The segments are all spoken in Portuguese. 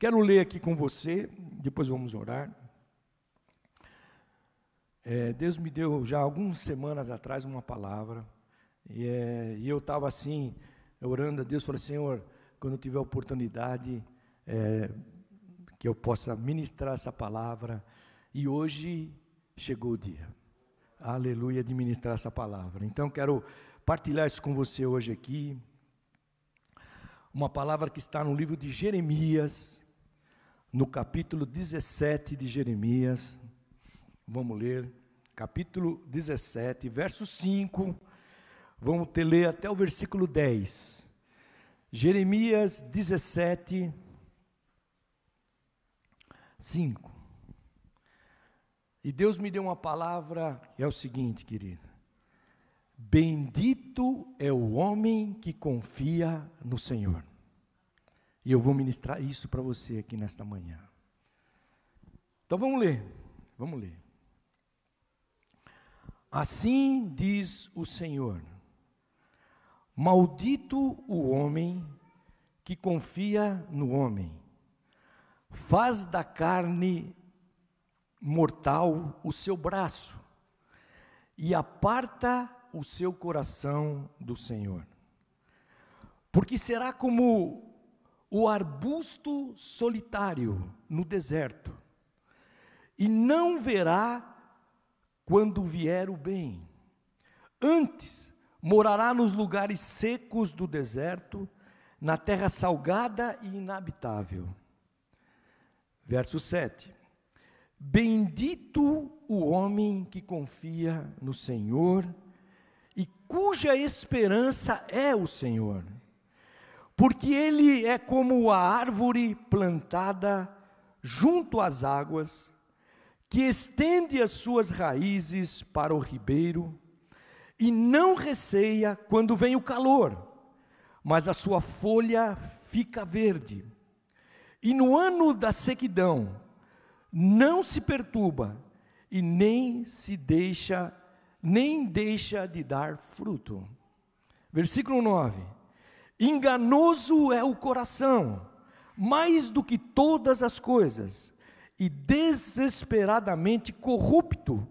Quero ler aqui com você, depois vamos orar. É, Deus me deu já algumas semanas atrás uma palavra, e, é, e eu estava assim, orando a Deus, falei, Senhor, quando eu tiver oportunidade, é, que eu possa ministrar essa palavra, e hoje chegou o dia, aleluia, de ministrar essa palavra. Então quero partilhar isso com você hoje aqui, uma palavra que está no livro de Jeremias, no capítulo 17 de Jeremias. Vamos ler, capítulo 17, verso 5. Vamos ter, ler até o versículo 10. Jeremias 17, 5. E Deus me deu uma palavra, é o seguinte, querido. Bendito é o homem que confia no Senhor. E eu vou ministrar isso para você aqui nesta manhã. Então vamos ler, vamos ler. Assim diz o Senhor: Maldito o homem que confia no homem, faz da carne mortal o seu braço e aparta o seu coração do Senhor. Porque será como o arbusto solitário no deserto, e não verá quando vier o bem. Antes, morará nos lugares secos do deserto, na terra salgada e inabitável. Verso 7. Bendito o homem que confia no Senhor e cuja esperança é o Senhor. Porque ele é como a árvore plantada junto às águas, que estende as suas raízes para o ribeiro e não receia quando vem o calor, mas a sua folha fica verde. E no ano da sequidão, não se perturba e nem se deixa nem deixa de dar fruto. Versículo 9: Enganoso é o coração, mais do que todas as coisas, e desesperadamente corrupto.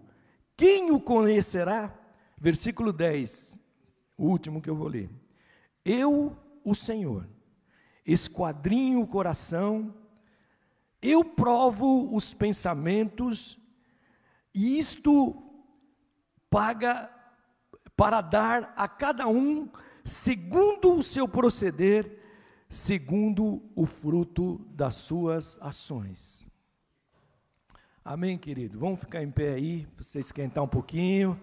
Quem o conhecerá? Versículo 10, o último que eu vou ler. Eu, o Senhor, esquadrinho o coração, eu provo os pensamentos, e isto paga para dar a cada um segundo o seu proceder, segundo o fruto das suas ações. Amém, querido? Vamos ficar em pé aí, para você esquentar um pouquinho.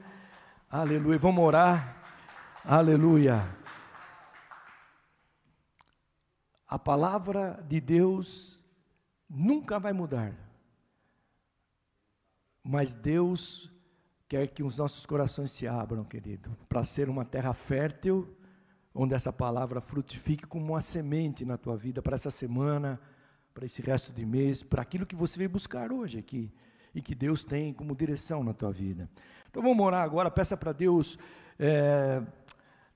Aleluia. Vamos orar. Aleluia. A palavra de Deus nunca vai mudar. Mas Deus quer que os nossos corações se abram, querido, para ser uma terra fértil, onde essa palavra frutifique como uma semente na tua vida para essa semana, para esse resto de mês, para aquilo que você veio buscar hoje aqui e que Deus tem como direção na tua vida. Então vamos orar agora, peça para Deus é,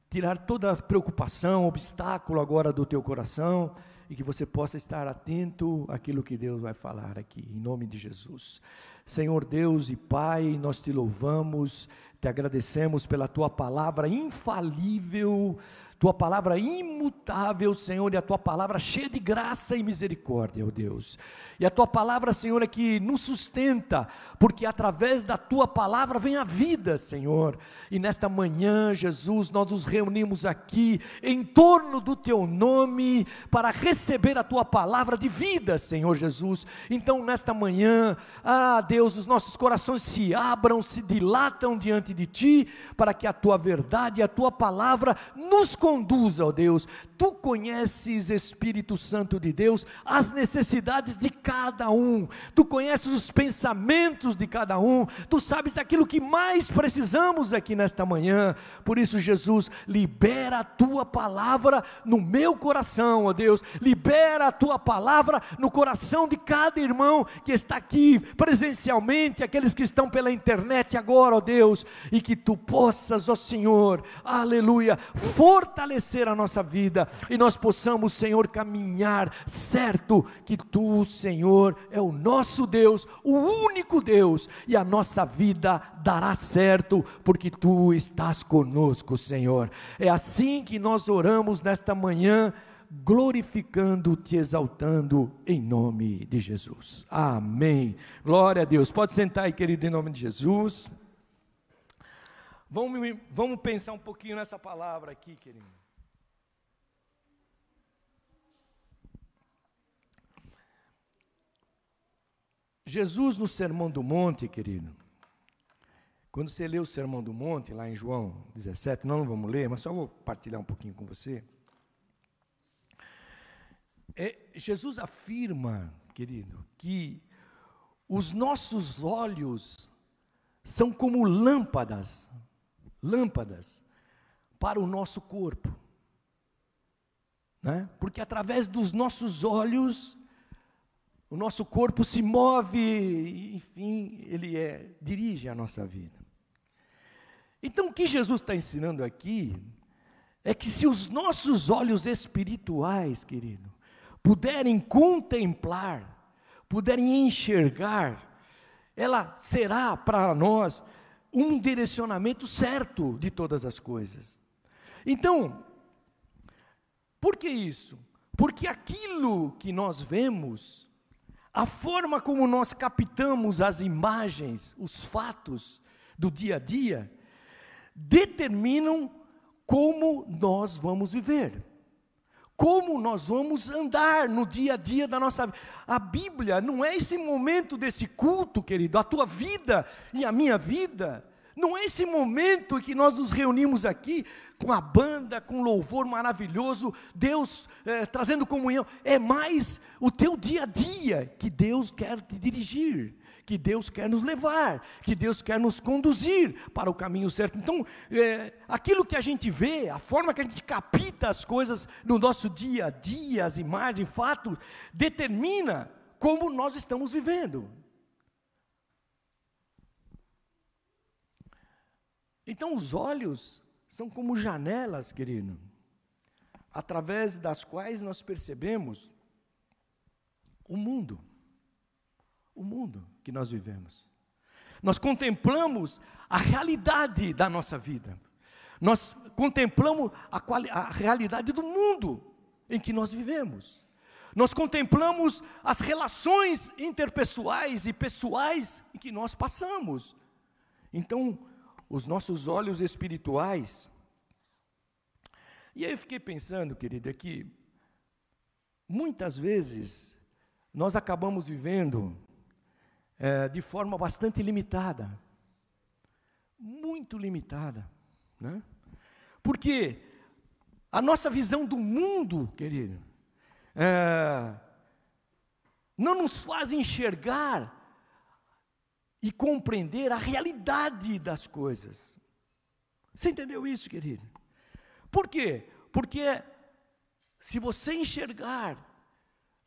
tirar toda preocupação, obstáculo agora do teu coração e que você possa estar atento àquilo que Deus vai falar aqui, em nome de Jesus. Senhor Deus e Pai, nós te louvamos, te agradecemos pela tua palavra infalível tua palavra imutável, Senhor, e a tua palavra cheia de graça e misericórdia, ó oh Deus. E a tua palavra, Senhor, é que nos sustenta, porque através da tua palavra vem a vida, Senhor. E nesta manhã, Jesus, nós nos reunimos aqui em torno do teu nome para receber a tua palavra de vida, Senhor Jesus. Então, nesta manhã, ah, Deus, os nossos corações se abram, se dilatam diante de ti, para que a tua verdade e a tua palavra nos conduza, ó Deus. Tu conheces, Espírito Santo de Deus, as necessidades de cada um. Tu conheces os pensamentos de cada um. Tu sabes aquilo que mais precisamos aqui nesta manhã. Por isso, Jesus, libera a tua palavra no meu coração, ó Deus. Libera a tua palavra no coração de cada irmão que está aqui presencialmente, aqueles que estão pela internet agora, ó Deus, e que tu possas, ó Senhor, aleluia, fortalecer a nossa vida e nós possamos, Senhor, caminhar certo que tu, Senhor, é o nosso Deus, o único Deus, e a nossa vida dará certo, porque tu estás conosco, Senhor. É assim que nós oramos nesta manhã glorificando, te exaltando em nome de Jesus. Amém. Glória a Deus. Pode sentar aí, querido, em nome de Jesus. Vamos, vamos pensar um pouquinho nessa palavra aqui, querido. Jesus no Sermão do Monte, querido. Quando você lê o Sermão do Monte, lá em João 17, nós não vamos ler, mas só vou partilhar um pouquinho com você. É, Jesus afirma, querido, que os nossos olhos são como lâmpadas, lâmpadas para o nosso corpo. Né? Porque através dos nossos olhos, o nosso corpo se move, enfim, ele é, dirige a nossa vida. Então, o que Jesus está ensinando aqui é que se os nossos olhos espirituais, querido, puderem contemplar, puderem enxergar, ela será para nós um direcionamento certo de todas as coisas. Então, por que isso? Porque aquilo que nós vemos, a forma como nós captamos as imagens, os fatos do dia a dia, determinam como nós vamos viver como nós vamos andar no dia a dia da nossa vida. A Bíblia não é esse momento desse culto, querido, a tua vida e a minha vida. Não é esse momento que nós nos reunimos aqui com a banda, com louvor maravilhoso, Deus é, trazendo comunhão. É mais o teu dia a dia que Deus quer te dirigir que Deus quer nos levar, que Deus quer nos conduzir para o caminho certo. Então, é, aquilo que a gente vê, a forma que a gente capta as coisas no nosso dia a dia, as imagens, fatos, determina como nós estamos vivendo. Então, os olhos são como janelas, querido, através das quais nós percebemos o mundo o mundo que nós vivemos. Nós contemplamos a realidade da nossa vida. Nós contemplamos a, a realidade do mundo em que nós vivemos. Nós contemplamos as relações interpessoais e pessoais em que nós passamos. Então, os nossos olhos espirituais. E aí eu fiquei pensando, querida, que muitas vezes nós acabamos vivendo é, de forma bastante limitada. Muito limitada. Né? Porque a nossa visão do mundo, querido, é, não nos faz enxergar e compreender a realidade das coisas. Você entendeu isso, querido? Por quê? Porque se você enxergar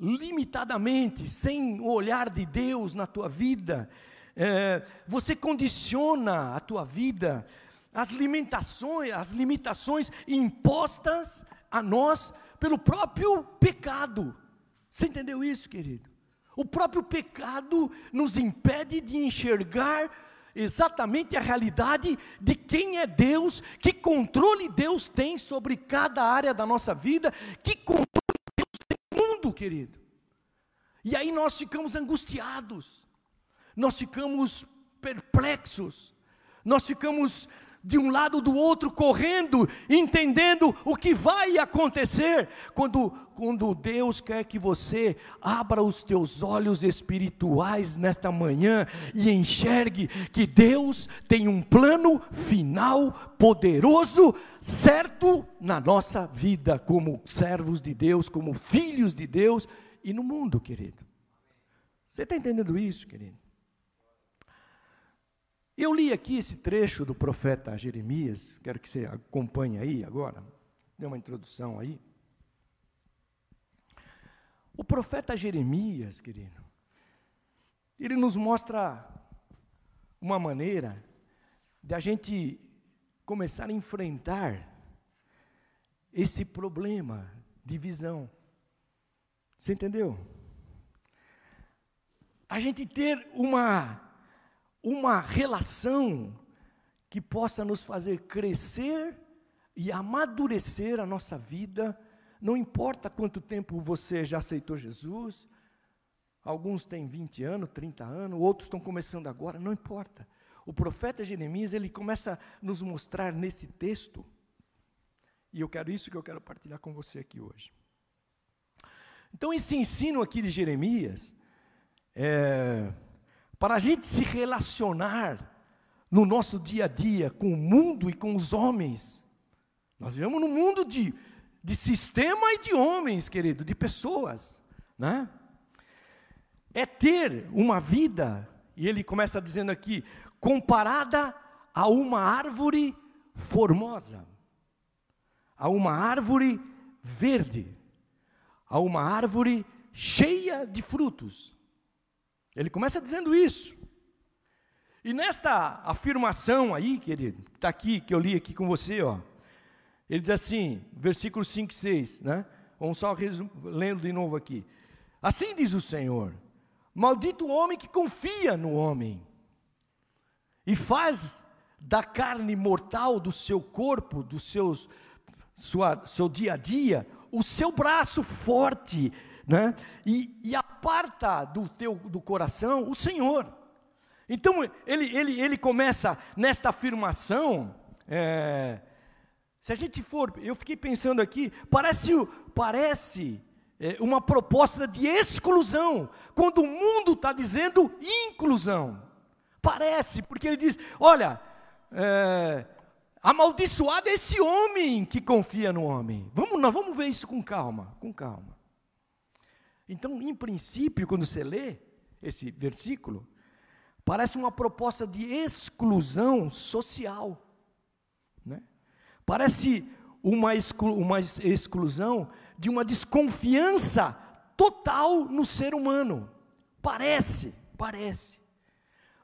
limitadamente, sem o olhar de Deus na tua vida, é, você condiciona a tua vida, as limitações, as limitações impostas a nós pelo próprio pecado. Você entendeu isso, querido? O próprio pecado nos impede de enxergar exatamente a realidade de quem é Deus, que controle Deus tem sobre cada área da nossa vida, que controle mundo, querido. E aí nós ficamos angustiados, nós ficamos perplexos, nós ficamos de um lado do outro correndo, entendendo o que vai acontecer quando, quando Deus quer que você abra os teus olhos espirituais nesta manhã e enxergue que Deus tem um plano final poderoso, certo na nossa vida como servos de Deus, como filhos de Deus e no mundo, querido. Você está entendendo isso, querido? Eu li aqui esse trecho do profeta Jeremias, quero que você acompanhe aí agora, dê uma introdução aí. O profeta Jeremias, querido, ele nos mostra uma maneira de a gente começar a enfrentar esse problema de visão. Você entendeu? A gente ter uma, uma relação que possa nos fazer crescer e amadurecer a nossa vida, não importa quanto tempo você já aceitou Jesus, alguns têm 20 anos, 30 anos, outros estão começando agora, não importa. O profeta Jeremias, ele começa a nos mostrar nesse texto, e eu quero isso que eu quero partilhar com você aqui hoje. Então, esse ensino aqui de Jeremias, é, para a gente se relacionar no nosso dia a dia com o mundo e com os homens, nós vivemos num mundo de, de sistema e de homens, querido, de pessoas, né? É ter uma vida, e ele começa dizendo aqui, comparada a uma árvore formosa, a uma árvore verde, a uma árvore cheia de frutos. Ele começa dizendo isso. E nesta afirmação aí, querido, que está aqui, que eu li aqui com você, ó, ele diz assim, versículos 5 e 6, né? Vamos só lendo de novo aqui. Assim diz o Senhor: Maldito o homem que confia no homem e faz da carne mortal do seu corpo, do seus, sua, seu dia a dia, o seu braço forte, né? E, e aparta do teu do coração o Senhor. Então ele, ele, ele começa nesta afirmação. É, se a gente for, eu fiquei pensando aqui, parece, parece é, uma proposta de exclusão, quando o mundo está dizendo inclusão. Parece, porque ele diz: olha, é, amaldiçoado é esse homem que confia no homem. Vamos, nós vamos ver isso com calma, com calma. Então, em princípio, quando você lê esse versículo, parece uma proposta de exclusão social. Né? Parece uma, exclu, uma exclusão de uma desconfiança total no ser humano. Parece, parece.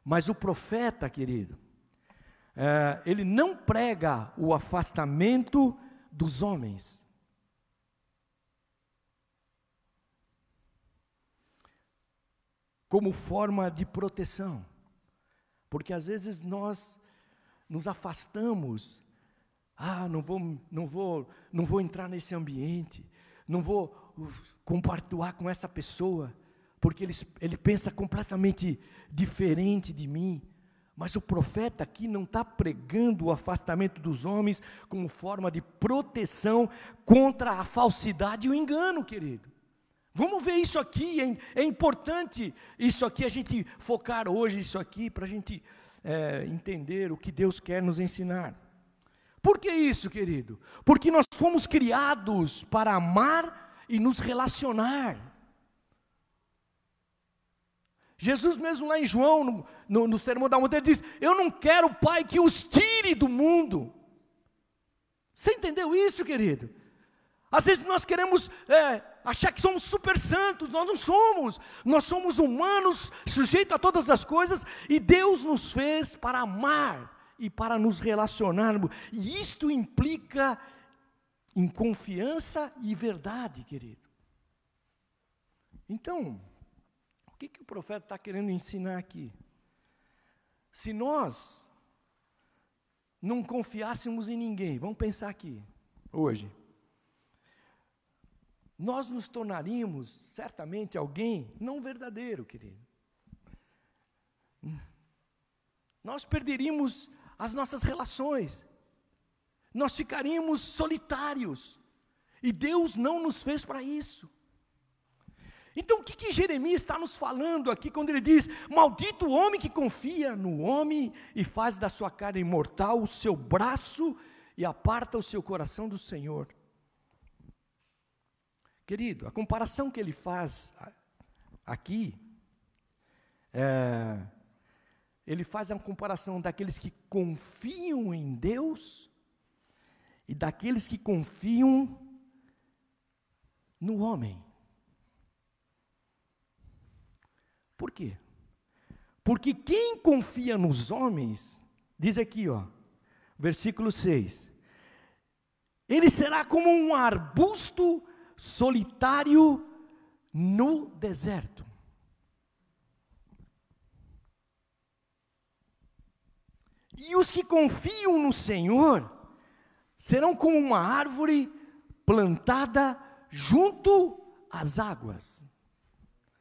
Mas o profeta, querido, é, ele não prega o afastamento dos homens. Como forma de proteção. Porque às vezes nós nos afastamos. Ah, não vou, não vou, não vou entrar nesse ambiente. Não vou compartilhar com essa pessoa porque ele, ele pensa completamente diferente de mim. Mas o profeta aqui não está pregando o afastamento dos homens como forma de proteção contra a falsidade e o engano, querido. Vamos ver isso aqui, é, é importante isso aqui, a gente focar hoje isso aqui, para a gente é, entender o que Deus quer nos ensinar. Por que isso, querido? Porque nós fomos criados para amar e nos relacionar. Jesus mesmo lá em João, no, no, no Sermão da Montanha, diz: Eu não quero, Pai, que os tire do mundo. Você entendeu isso, querido? Às vezes nós queremos é, achar que somos super santos, nós não somos. Nós somos humanos, sujeitos a todas as coisas, e Deus nos fez para amar e para nos relacionarmos. E isto implica em confiança e verdade, querido. Então, que, que o profeta está querendo ensinar aqui? Se nós não confiássemos em ninguém, vamos pensar aqui, hoje, nós nos tornaríamos certamente alguém não verdadeiro, querido. Nós perderíamos as nossas relações, nós ficaríamos solitários, e Deus não nos fez para isso. Então, o que, que Jeremias está nos falando aqui quando ele diz: Maldito o homem que confia no homem e faz da sua carne imortal o seu braço e aparta o seu coração do Senhor. Querido, a comparação que ele faz aqui, é, ele faz a comparação daqueles que confiam em Deus e daqueles que confiam no homem. Por quê? Porque quem confia nos homens, diz aqui, ó, versículo 6, Ele será como um arbusto solitário no deserto. E os que confiam no Senhor serão como uma árvore plantada junto às águas.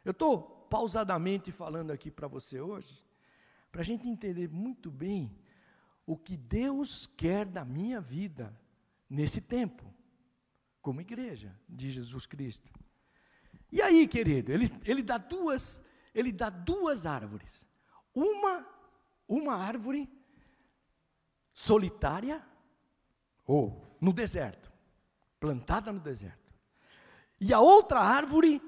Eu estou pausadamente falando aqui para você hoje, para a gente entender muito bem o que Deus quer da minha vida nesse tempo, como igreja de Jesus Cristo. E aí, querido, ele, ele dá duas, ele dá duas árvores. Uma, uma árvore solitária ou no deserto, plantada no deserto. E a outra árvore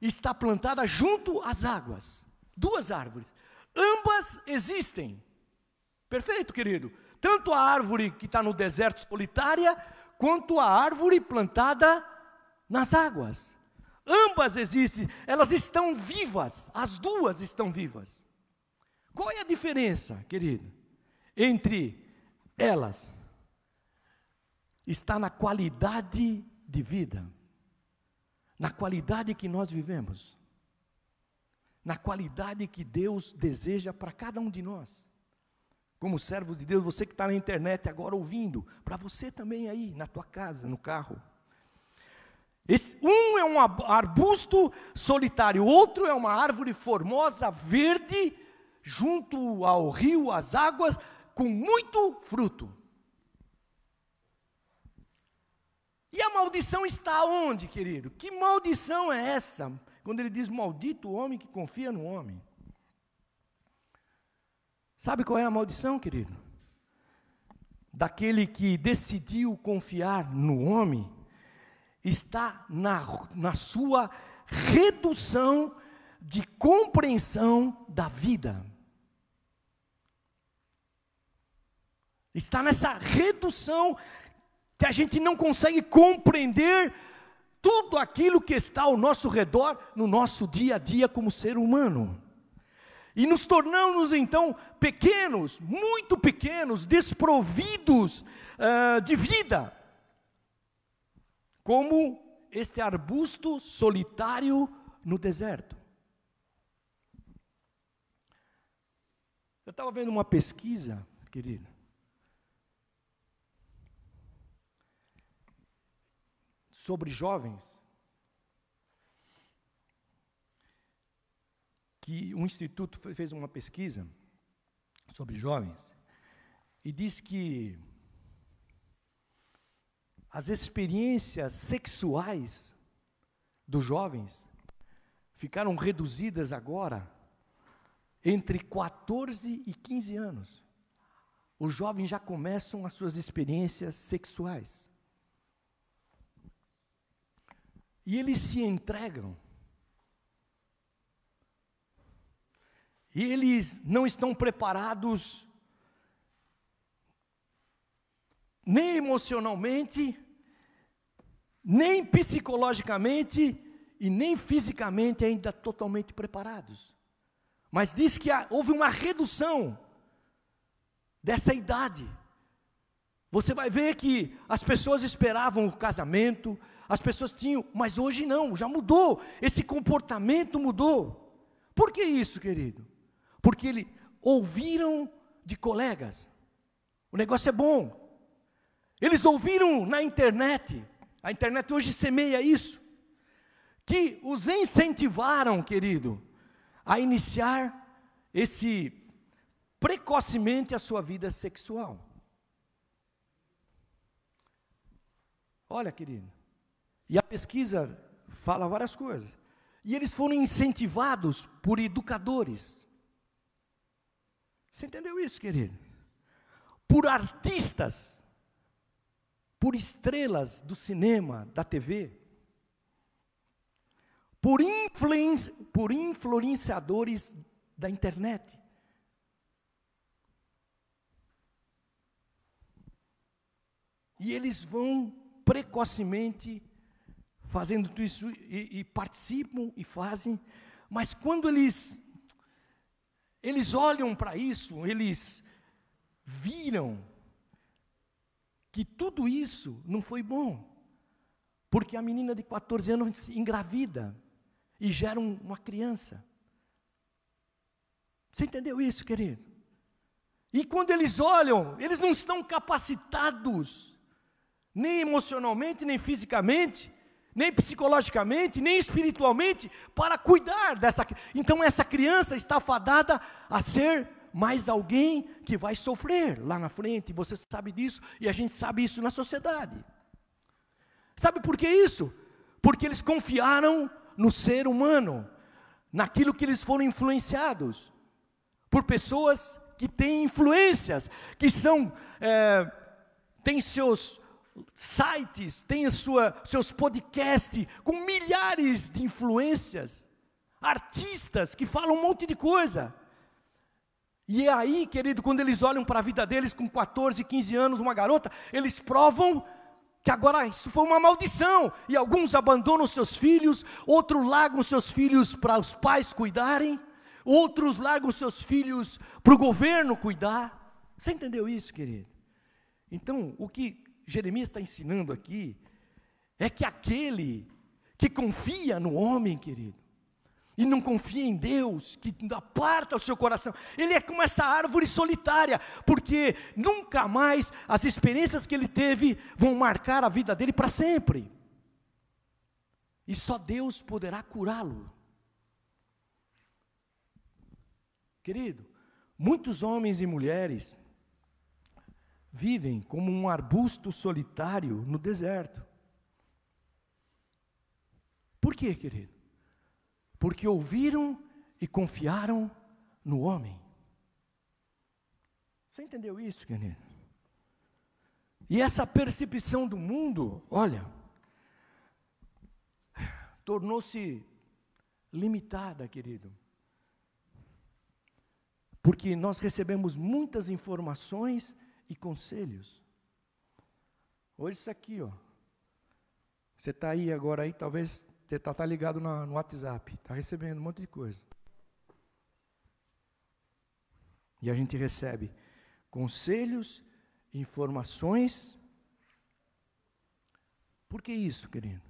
está plantada junto às águas. Duas árvores. Ambas existem. Perfeito, querido. Tanto a árvore que está no deserto solitária, quanto a árvore plantada nas águas. Ambas existem, elas estão vivas, as duas estão vivas. Qual é a diferença, querido, entre elas está na qualidade de vida, na qualidade que nós vivemos, na qualidade que Deus deseja para cada um de nós. Como servo de Deus, você que está na internet agora ouvindo, para você também aí, na tua casa, no carro. Esse, um é um arbusto solitário, outro é uma árvore formosa, verde, junto ao rio, às águas, com muito fruto. E a maldição está onde, querido? Que maldição é essa? Quando ele diz maldito o homem que confia no homem. Sabe qual é a maldição, querido? Daquele que decidiu confiar no homem, está na, na sua redução de compreensão da vida. Está nessa redução que a gente não consegue compreender tudo aquilo que está ao nosso redor no nosso dia a dia como ser humano. E nos tornamos então pequenos, muito pequenos, desprovidos uh, de vida, como este arbusto solitário no deserto. Eu estava vendo uma pesquisa, querido, sobre jovens, que um instituto fez uma pesquisa sobre jovens e diz que as experiências sexuais dos jovens ficaram reduzidas agora entre 14 e 15 anos. Os jovens já começam as suas experiências sexuais. E eles se entregam. E eles não estão preparados nem emocionalmente, nem psicologicamente e nem fisicamente ainda totalmente preparados. Mas diz que houve uma redução dessa idade. Você vai ver que as pessoas esperavam o casamento, as pessoas tinham, mas hoje não, já mudou, esse comportamento mudou. Por que isso, querido? Porque eles ouviram de colegas, o negócio é bom. Eles ouviram na internet, a internet hoje semeia isso, que os incentivaram, querido, a iniciar esse precocemente a sua vida sexual. Olha, querido, e a pesquisa fala várias coisas. E eles foram incentivados por educadores. Você entendeu isso, querido? Por artistas, por estrelas do cinema, da TV, por, por influenciadores da internet. E eles vão precocemente fazendo tudo isso e, e participam e fazem, mas quando eles eles olham para isso, eles viram que tudo isso não foi bom. Porque a menina de 14 anos engravida e gera um, uma criança. Você entendeu isso, querido? E quando eles olham, eles não estão capacitados, nem emocionalmente, nem fisicamente, nem psicologicamente, nem espiritualmente, para cuidar dessa. Então, essa criança está fadada a ser mais alguém que vai sofrer lá na frente, você sabe disso, e a gente sabe isso na sociedade. Sabe por que isso? Porque eles confiaram no ser humano, naquilo que eles foram influenciados por pessoas que têm influências, que são, é, têm seus sites, têm sua, seus podcasts com milhares de influências, artistas que falam um monte de coisa. E é aí, querido, quando eles olham para a vida deles com 14, 15 anos, uma garota, eles provam que agora isso foi uma maldição, e alguns abandonam seus filhos, outros largam seus filhos para os pais cuidarem, outros largam seus filhos para o governo cuidar. Você entendeu isso, querido? Então, o que Jeremias está ensinando aqui é que aquele que confia no homem, querido, e não confia em Deus, que aparta o seu coração. Ele é como essa árvore solitária, porque nunca mais as experiências que ele teve vão marcar a vida dele para sempre. E só Deus poderá curá-lo. Querido, muitos homens e mulheres vivem como um arbusto solitário no deserto. Por quê, querido? porque ouviram e confiaram no homem. Você entendeu isso, querido? E essa percepção do mundo, olha, tornou-se limitada, querido. Porque nós recebemos muitas informações e conselhos. Hoje isso aqui, ó. Você está aí agora aí, talvez você está tá ligado no, no WhatsApp, está recebendo um monte de coisa. E a gente recebe conselhos, informações. Por que isso, querido?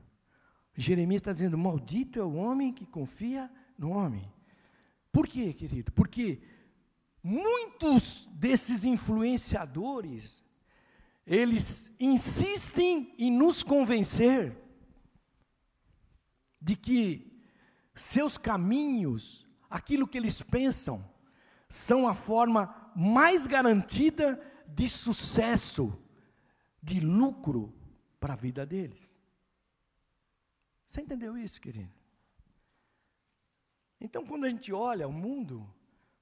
Jeremias está dizendo: Maldito é o homem que confia no homem. Por quê, querido? Porque muitos desses influenciadores, eles insistem em nos convencer de que seus caminhos, aquilo que eles pensam, são a forma mais garantida de sucesso, de lucro para a vida deles. Você entendeu isso, querido? Então, quando a gente olha o mundo,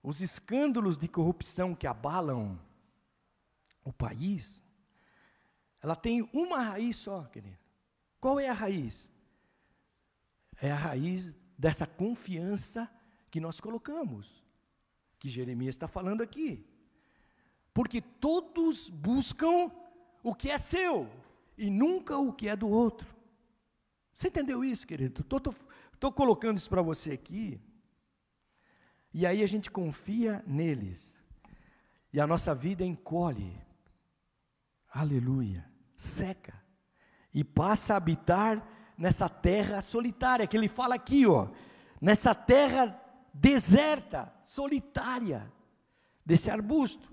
os escândalos de corrupção que abalam o país, ela tem uma raiz só, querido. Qual é a raiz? é a raiz dessa confiança que nós colocamos, que Jeremias está falando aqui. Porque todos buscam o que é seu e nunca o que é do outro. Você entendeu isso, querido? Estou colocando isso para você aqui. E aí a gente confia neles. E a nossa vida encolhe. Aleluia. Seca. E passa a habitar nessa terra solitária, que ele fala aqui, ó, nessa terra deserta, solitária, desse arbusto.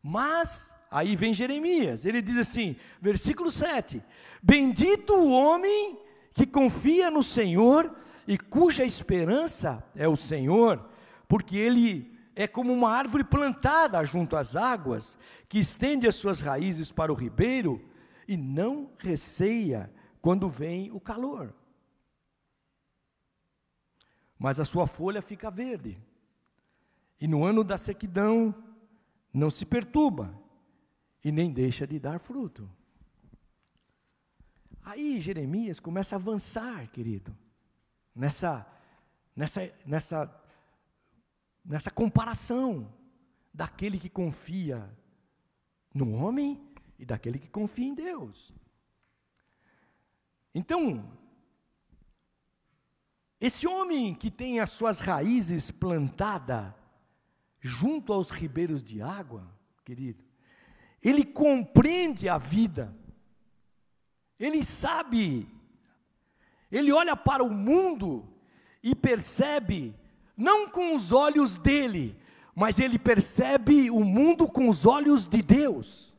Mas, aí vem Jeremias, ele diz assim, versículo 7: Bendito o homem que confia no Senhor e cuja esperança é o Senhor, porque ele é como uma árvore plantada junto às águas, que estende as suas raízes para o ribeiro e não receia quando vem o calor. Mas a sua folha fica verde. E no ano da sequidão não se perturba e nem deixa de dar fruto. Aí Jeremias começa a avançar, querido, nessa, nessa, nessa, nessa comparação daquele que confia no homem e daquele que confia em Deus. Então, esse homem que tem as suas raízes plantadas junto aos ribeiros de água, querido, ele compreende a vida, ele sabe, ele olha para o mundo e percebe, não com os olhos dele, mas ele percebe o mundo com os olhos de Deus.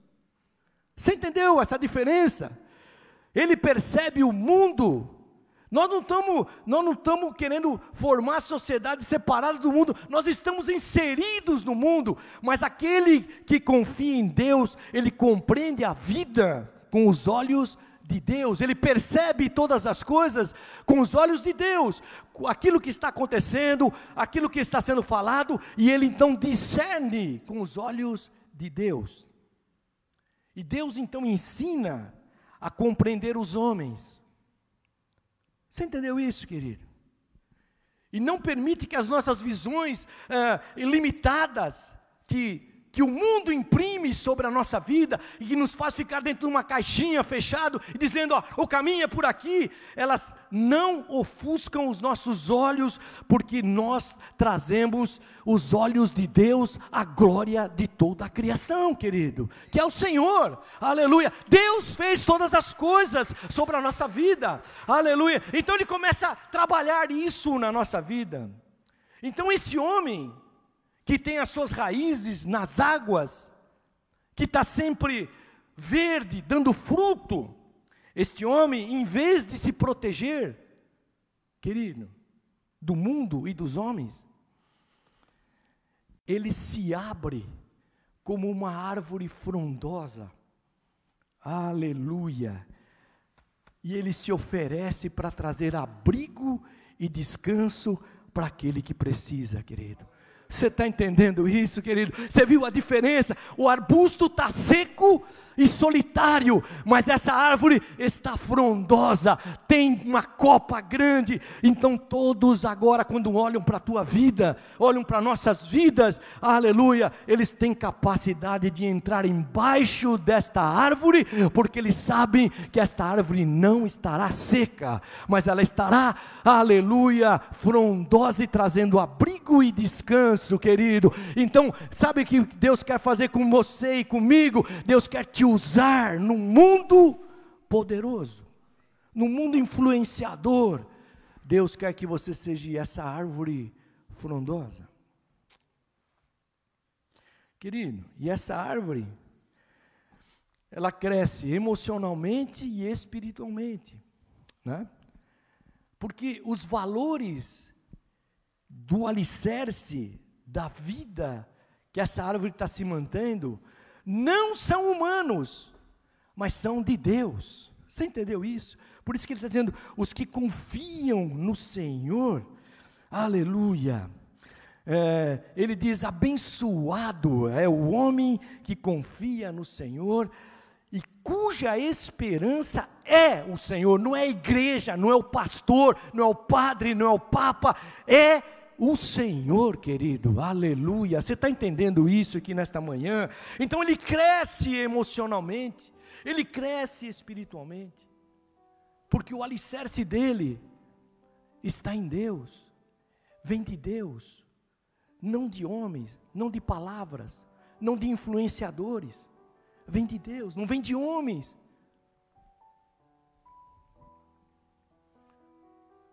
Você entendeu essa diferença? Ele percebe o mundo. Nós não estamos, nós não estamos querendo formar sociedade separada do mundo. Nós estamos inseridos no mundo, mas aquele que confia em Deus, ele compreende a vida com os olhos de Deus, ele percebe todas as coisas com os olhos de Deus, aquilo que está acontecendo, aquilo que está sendo falado, e ele então discerne com os olhos de Deus. E Deus então ensina a compreender os homens. Você entendeu isso, querido? E não permite que as nossas visões é, ilimitadas, que que o mundo imprime sobre a nossa vida e que nos faz ficar dentro de uma caixinha fechado e dizendo, ó, o caminho é por aqui, elas não ofuscam os nossos olhos, porque nós trazemos os olhos de Deus à glória de toda a criação, querido, que é o Senhor. Aleluia. Deus fez todas as coisas sobre a nossa vida. Aleluia. Então ele começa a trabalhar isso na nossa vida. Então esse homem que tem as suas raízes nas águas, que está sempre verde, dando fruto. Este homem, em vez de se proteger, querido, do mundo e dos homens, ele se abre como uma árvore frondosa. Aleluia! E ele se oferece para trazer abrigo e descanso para aquele que precisa, querido. Você está entendendo isso, querido? Você viu a diferença? O arbusto está seco e solitário, mas essa árvore está frondosa, tem uma copa grande. Então, todos agora, quando olham para a tua vida, olham para nossas vidas, aleluia, eles têm capacidade de entrar embaixo desta árvore, porque eles sabem que esta árvore não estará seca, mas ela estará, aleluia, frondosa e trazendo abrigo e querido. Então, sabe o que Deus quer fazer com você e comigo? Deus quer te usar num mundo poderoso, num mundo influenciador. Deus quer que você seja essa árvore frondosa. Querido, e essa árvore, ela cresce emocionalmente e espiritualmente, né? Porque os valores do alicerce da vida que essa árvore está se mantendo, não são humanos, mas são de Deus. Você entendeu isso? Por isso que ele está dizendo: os que confiam no Senhor, aleluia. É, ele diz: abençoado é o homem que confia no Senhor e cuja esperança é o Senhor, não é a igreja, não é o pastor, não é o padre, não é o papa, é o Senhor, querido, aleluia. Você está entendendo isso aqui nesta manhã? Então ele cresce emocionalmente, ele cresce espiritualmente, porque o alicerce dele está em Deus, vem de Deus, não de homens, não de palavras, não de influenciadores, vem de Deus, não vem de homens.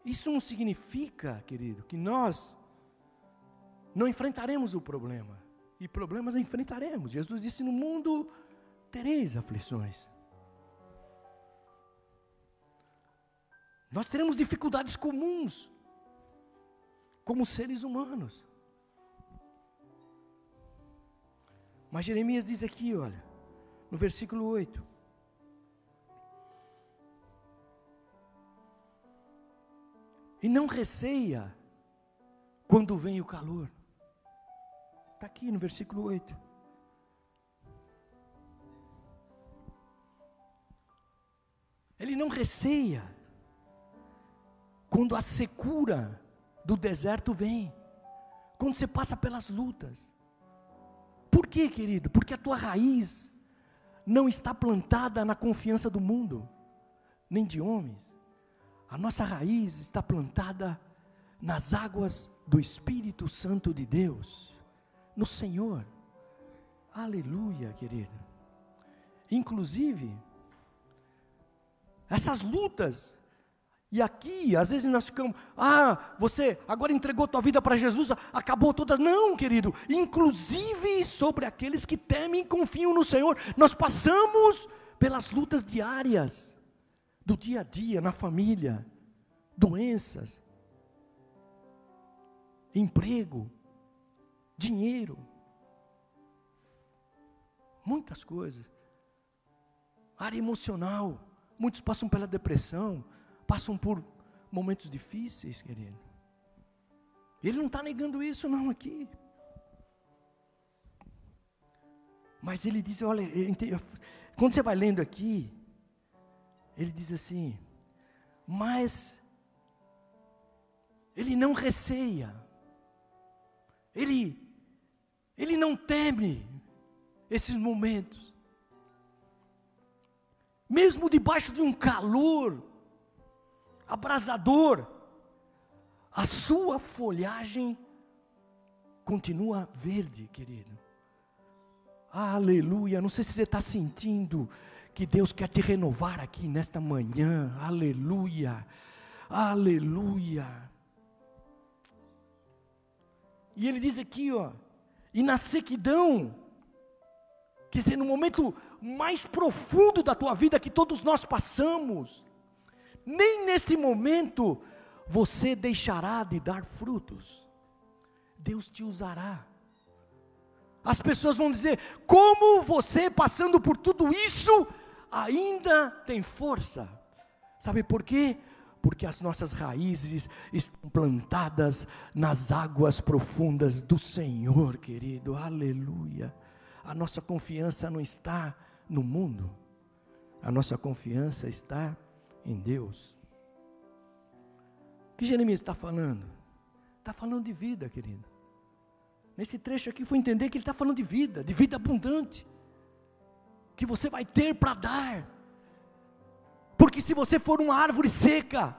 Isso não significa, querido, que nós não enfrentaremos o problema. E problemas enfrentaremos. Jesus disse: No mundo tereis aflições. Nós teremos dificuldades comuns, como seres humanos. Mas Jeremias diz aqui, olha, no versículo 8: E não receia quando vem o calor. Está aqui no versículo 8. Ele não receia quando a secura do deserto vem, quando você passa pelas lutas. Por quê, querido? Porque a tua raiz não está plantada na confiança do mundo, nem de homens. A nossa raiz está plantada nas águas do Espírito Santo de Deus, no Senhor. Aleluia, querido. inclusive, essas lutas. E aqui, às vezes nós ficamos, ah, você agora entregou tua vida para Jesus, acabou toda. Não, querido, inclusive sobre aqueles que temem e confiam no Senhor, nós passamos pelas lutas diárias, do dia a dia, na família, doenças, emprego, dinheiro, muitas coisas, área emocional. Muitos passam pela depressão, passam por momentos difíceis, querido. Ele não está negando isso, não, aqui. Mas ele diz: olha, quando você vai lendo aqui, ele diz assim, mas ele não receia, ele, ele não teme esses momentos mesmo debaixo de um calor abrasador, a sua folhagem continua verde, querido. Aleluia. Não sei se você está sentindo que Deus quer te renovar aqui nesta manhã. Aleluia. Aleluia. E ele diz aqui, ó, e na sequidão, quer dizer, no momento mais profundo da tua vida que todos nós passamos, nem neste momento você deixará de dar frutos. Deus te usará. As pessoas vão dizer: como você, passando por tudo isso, ainda tem força? Sabe por quê? Porque as nossas raízes estão plantadas nas águas profundas do Senhor, querido. Aleluia. A nossa confiança não está no mundo, a nossa confiança está em Deus. O que Jeremias está falando? Está falando de vida, querido. Nesse trecho aqui foi entender que ele está falando de vida, de vida abundante, que você vai ter para dar. Porque se você for uma árvore seca,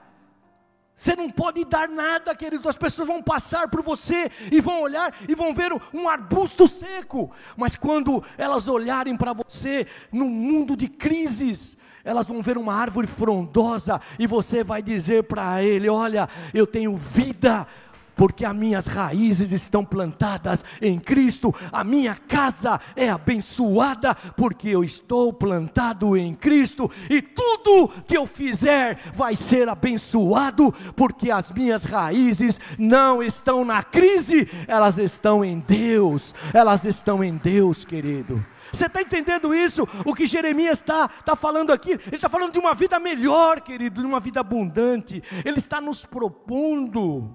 você não pode dar nada, querido. As pessoas vão passar por você e vão olhar e vão ver um arbusto seco. Mas quando elas olharem para você num mundo de crises, elas vão ver uma árvore frondosa e você vai dizer para ele: Olha, eu tenho vida, porque as minhas raízes estão plantadas em Cristo, a minha casa é abençoada, porque eu estou plantado em Cristo, e tudo que eu fizer vai ser abençoado, porque as minhas raízes não estão na crise, elas estão em Deus, elas estão em Deus, querido. Você está entendendo isso? O que Jeremias está tá falando aqui? Ele está falando de uma vida melhor, querido, de uma vida abundante. Ele está nos propondo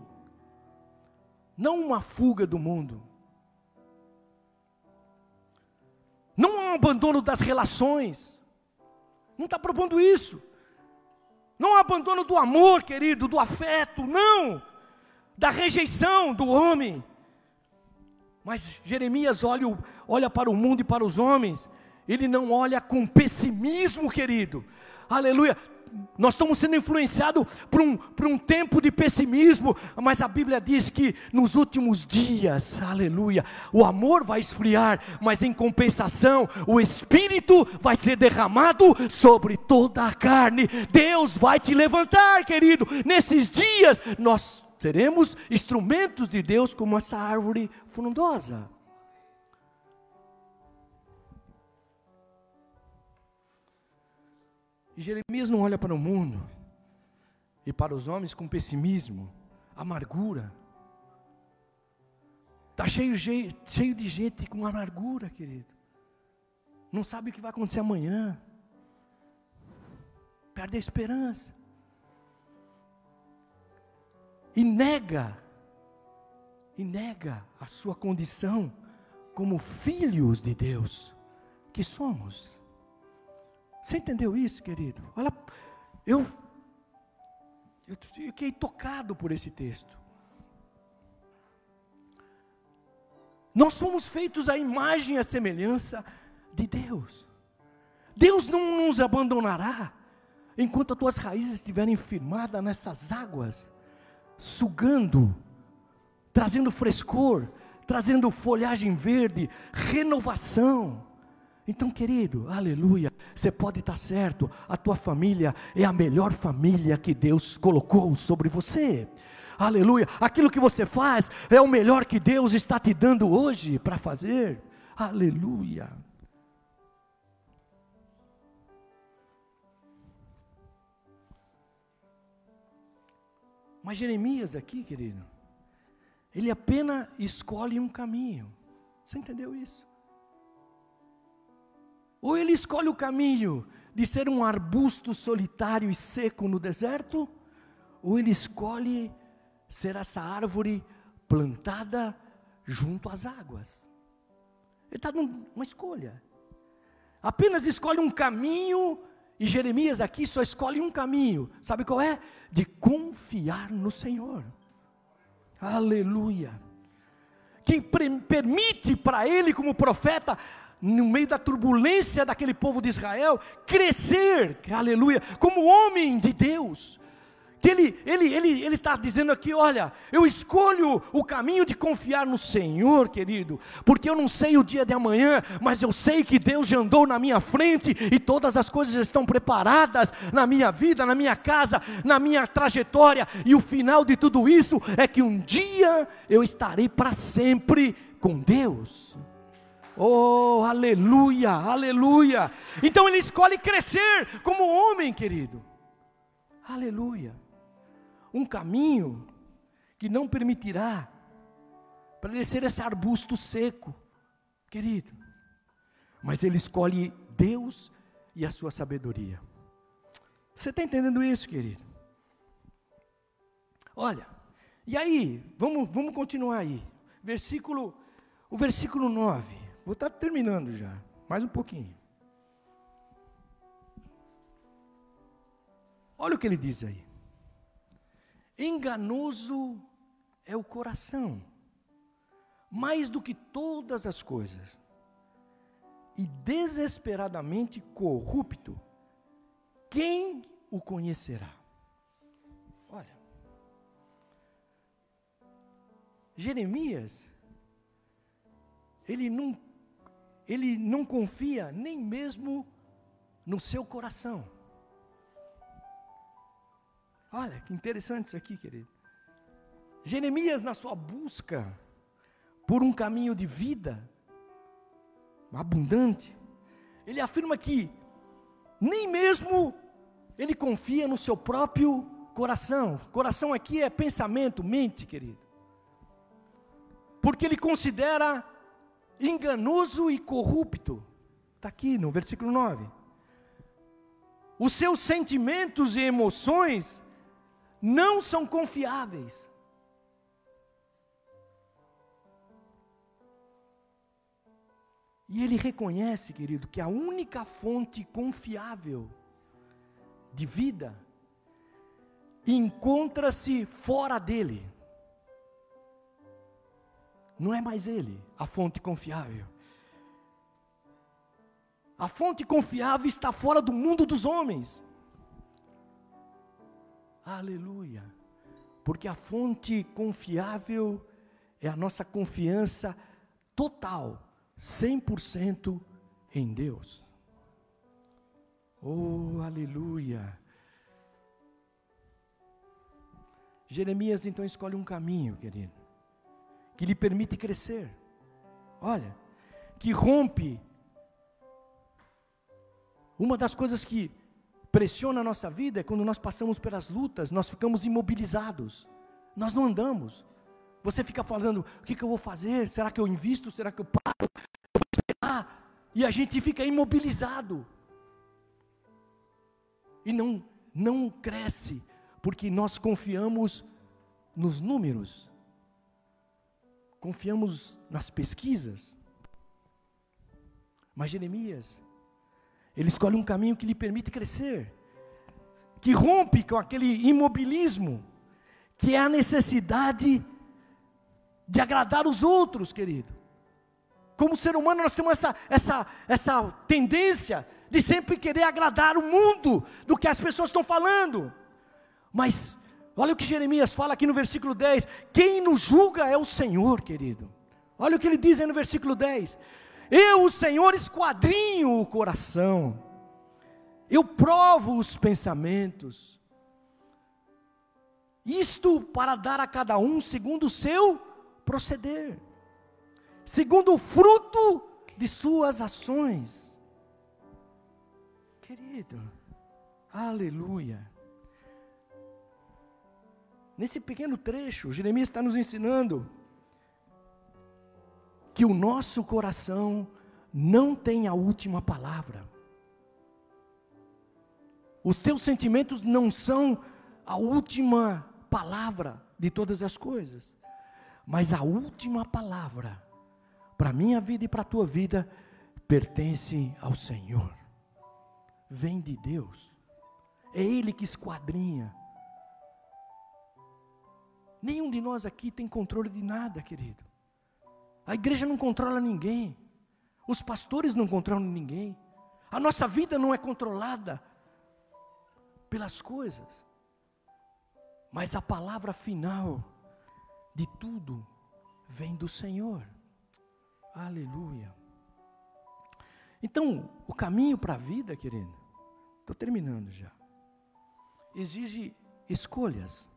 não uma fuga do mundo, não um abandono das relações, não está propondo isso, não um abandono do amor, querido, do afeto, não, da rejeição do homem. Mas Jeremias olha, olha para o mundo e para os homens, ele não olha com pessimismo, querido, aleluia nós estamos sendo influenciados por um, por um tempo de pessimismo, mas a Bíblia diz que nos últimos dias, aleluia, o amor vai esfriar, mas em compensação, o Espírito vai ser derramado sobre toda a carne. Deus vai te levantar, querido. Nesses dias, nós seremos instrumentos de Deus como essa árvore frondosa. E Jeremias não olha para o mundo e para os homens com pessimismo, amargura. Está cheio, cheio de gente com amargura, querido. Não sabe o que vai acontecer amanhã. Perde a esperança. E nega, e nega a sua condição como filhos de Deus que somos. Você entendeu isso, querido? Olha, eu, eu fiquei tocado por esse texto. Nós somos feitos à imagem e à semelhança de Deus. Deus não nos abandonará enquanto as tuas raízes estiverem firmadas nessas águas, sugando, trazendo frescor, trazendo folhagem verde, renovação. Então, querido, aleluia, você pode estar certo, a tua família é a melhor família que Deus colocou sobre você. Aleluia, aquilo que você faz é o melhor que Deus está te dando hoje para fazer. Aleluia. Mas Jeremias aqui, querido, ele apenas escolhe um caminho. Você entendeu isso? Ou ele escolhe o caminho de ser um arbusto solitário e seco no deserto, ou ele escolhe ser essa árvore plantada junto às águas. Ele está dando uma escolha. Apenas escolhe um caminho e Jeremias aqui só escolhe um caminho, sabe qual é? De confiar no Senhor. Aleluia. Que permite para ele, como profeta, no meio da turbulência daquele povo de Israel, crescer, aleluia, como homem de Deus que ele ele ele ele está dizendo aqui, olha, eu escolho o caminho de confiar no Senhor, querido, porque eu não sei o dia de amanhã, mas eu sei que Deus já andou na minha frente e todas as coisas estão preparadas na minha vida, na minha casa, na minha trajetória e o final de tudo isso é que um dia eu estarei para sempre com Deus. Oh, aleluia, aleluia. Então ele escolhe crescer como homem, querido. Aleluia um caminho que não permitirá para ele ser esse arbusto seco, querido. Mas ele escolhe Deus e a sua sabedoria. Você está entendendo isso, querido? Olha, e aí, vamos, vamos continuar aí. Versículo, o versículo 9. Vou estar terminando já, mais um pouquinho. Olha o que ele diz aí. Enganoso é o coração, mais do que todas as coisas, e desesperadamente corrupto, quem o conhecerá? Olha, Jeremias, ele não, ele não confia nem mesmo no seu coração. Olha que interessante isso aqui, querido. Jeremias, na sua busca por um caminho de vida abundante, ele afirma que nem mesmo ele confia no seu próprio coração. Coração aqui é pensamento, mente, querido. Porque ele considera enganoso e corrupto. Está aqui no versículo 9. Os seus sentimentos e emoções não são confiáveis. E ele reconhece, querido, que a única fonte confiável de vida encontra-se fora dele. Não é mais ele a fonte confiável. A fonte confiável está fora do mundo dos homens. Aleluia. Porque a fonte confiável é a nossa confiança total, 100% em Deus. Oh, aleluia. Jeremias então escolhe um caminho, querido, que lhe permite crescer. Olha, que rompe. Uma das coisas que pressiona a nossa vida é quando nós passamos pelas lutas, nós ficamos imobilizados, nós não andamos. Você fica falando: o que, que eu vou fazer? Será que eu invisto? Será que eu paro? Eu vou esperar. E a gente fica imobilizado. E não, não cresce, porque nós confiamos nos números, confiamos nas pesquisas. Mas Jeremias, ele escolhe um caminho que lhe permite crescer, que rompe com aquele imobilismo, que é a necessidade de agradar os outros, querido. Como ser humano, nós temos essa, essa, essa tendência de sempre querer agradar o mundo do que as pessoas estão falando. Mas, olha o que Jeremias fala aqui no versículo 10: quem nos julga é o Senhor, querido. Olha o que ele diz aí no versículo 10: Eu, o Senhor, esquadrinho o coração. Eu provo os pensamentos. Isto para dar a cada um segundo o seu proceder, segundo o fruto de suas ações. Querido, aleluia. Nesse pequeno trecho, Jeremias está nos ensinando que o nosso coração não tem a última palavra. Os teus sentimentos não são a última palavra de todas as coisas, mas a última palavra para a minha vida e para a tua vida pertence ao Senhor. Vem de Deus. É Ele que esquadrinha. Nenhum de nós aqui tem controle de nada, querido. A igreja não controla ninguém. Os pastores não controlam ninguém. A nossa vida não é controlada pelas coisas. Mas a palavra final de tudo vem do Senhor. Aleluia. Então, o caminho para a vida, querido, estou terminando já, exige escolhas.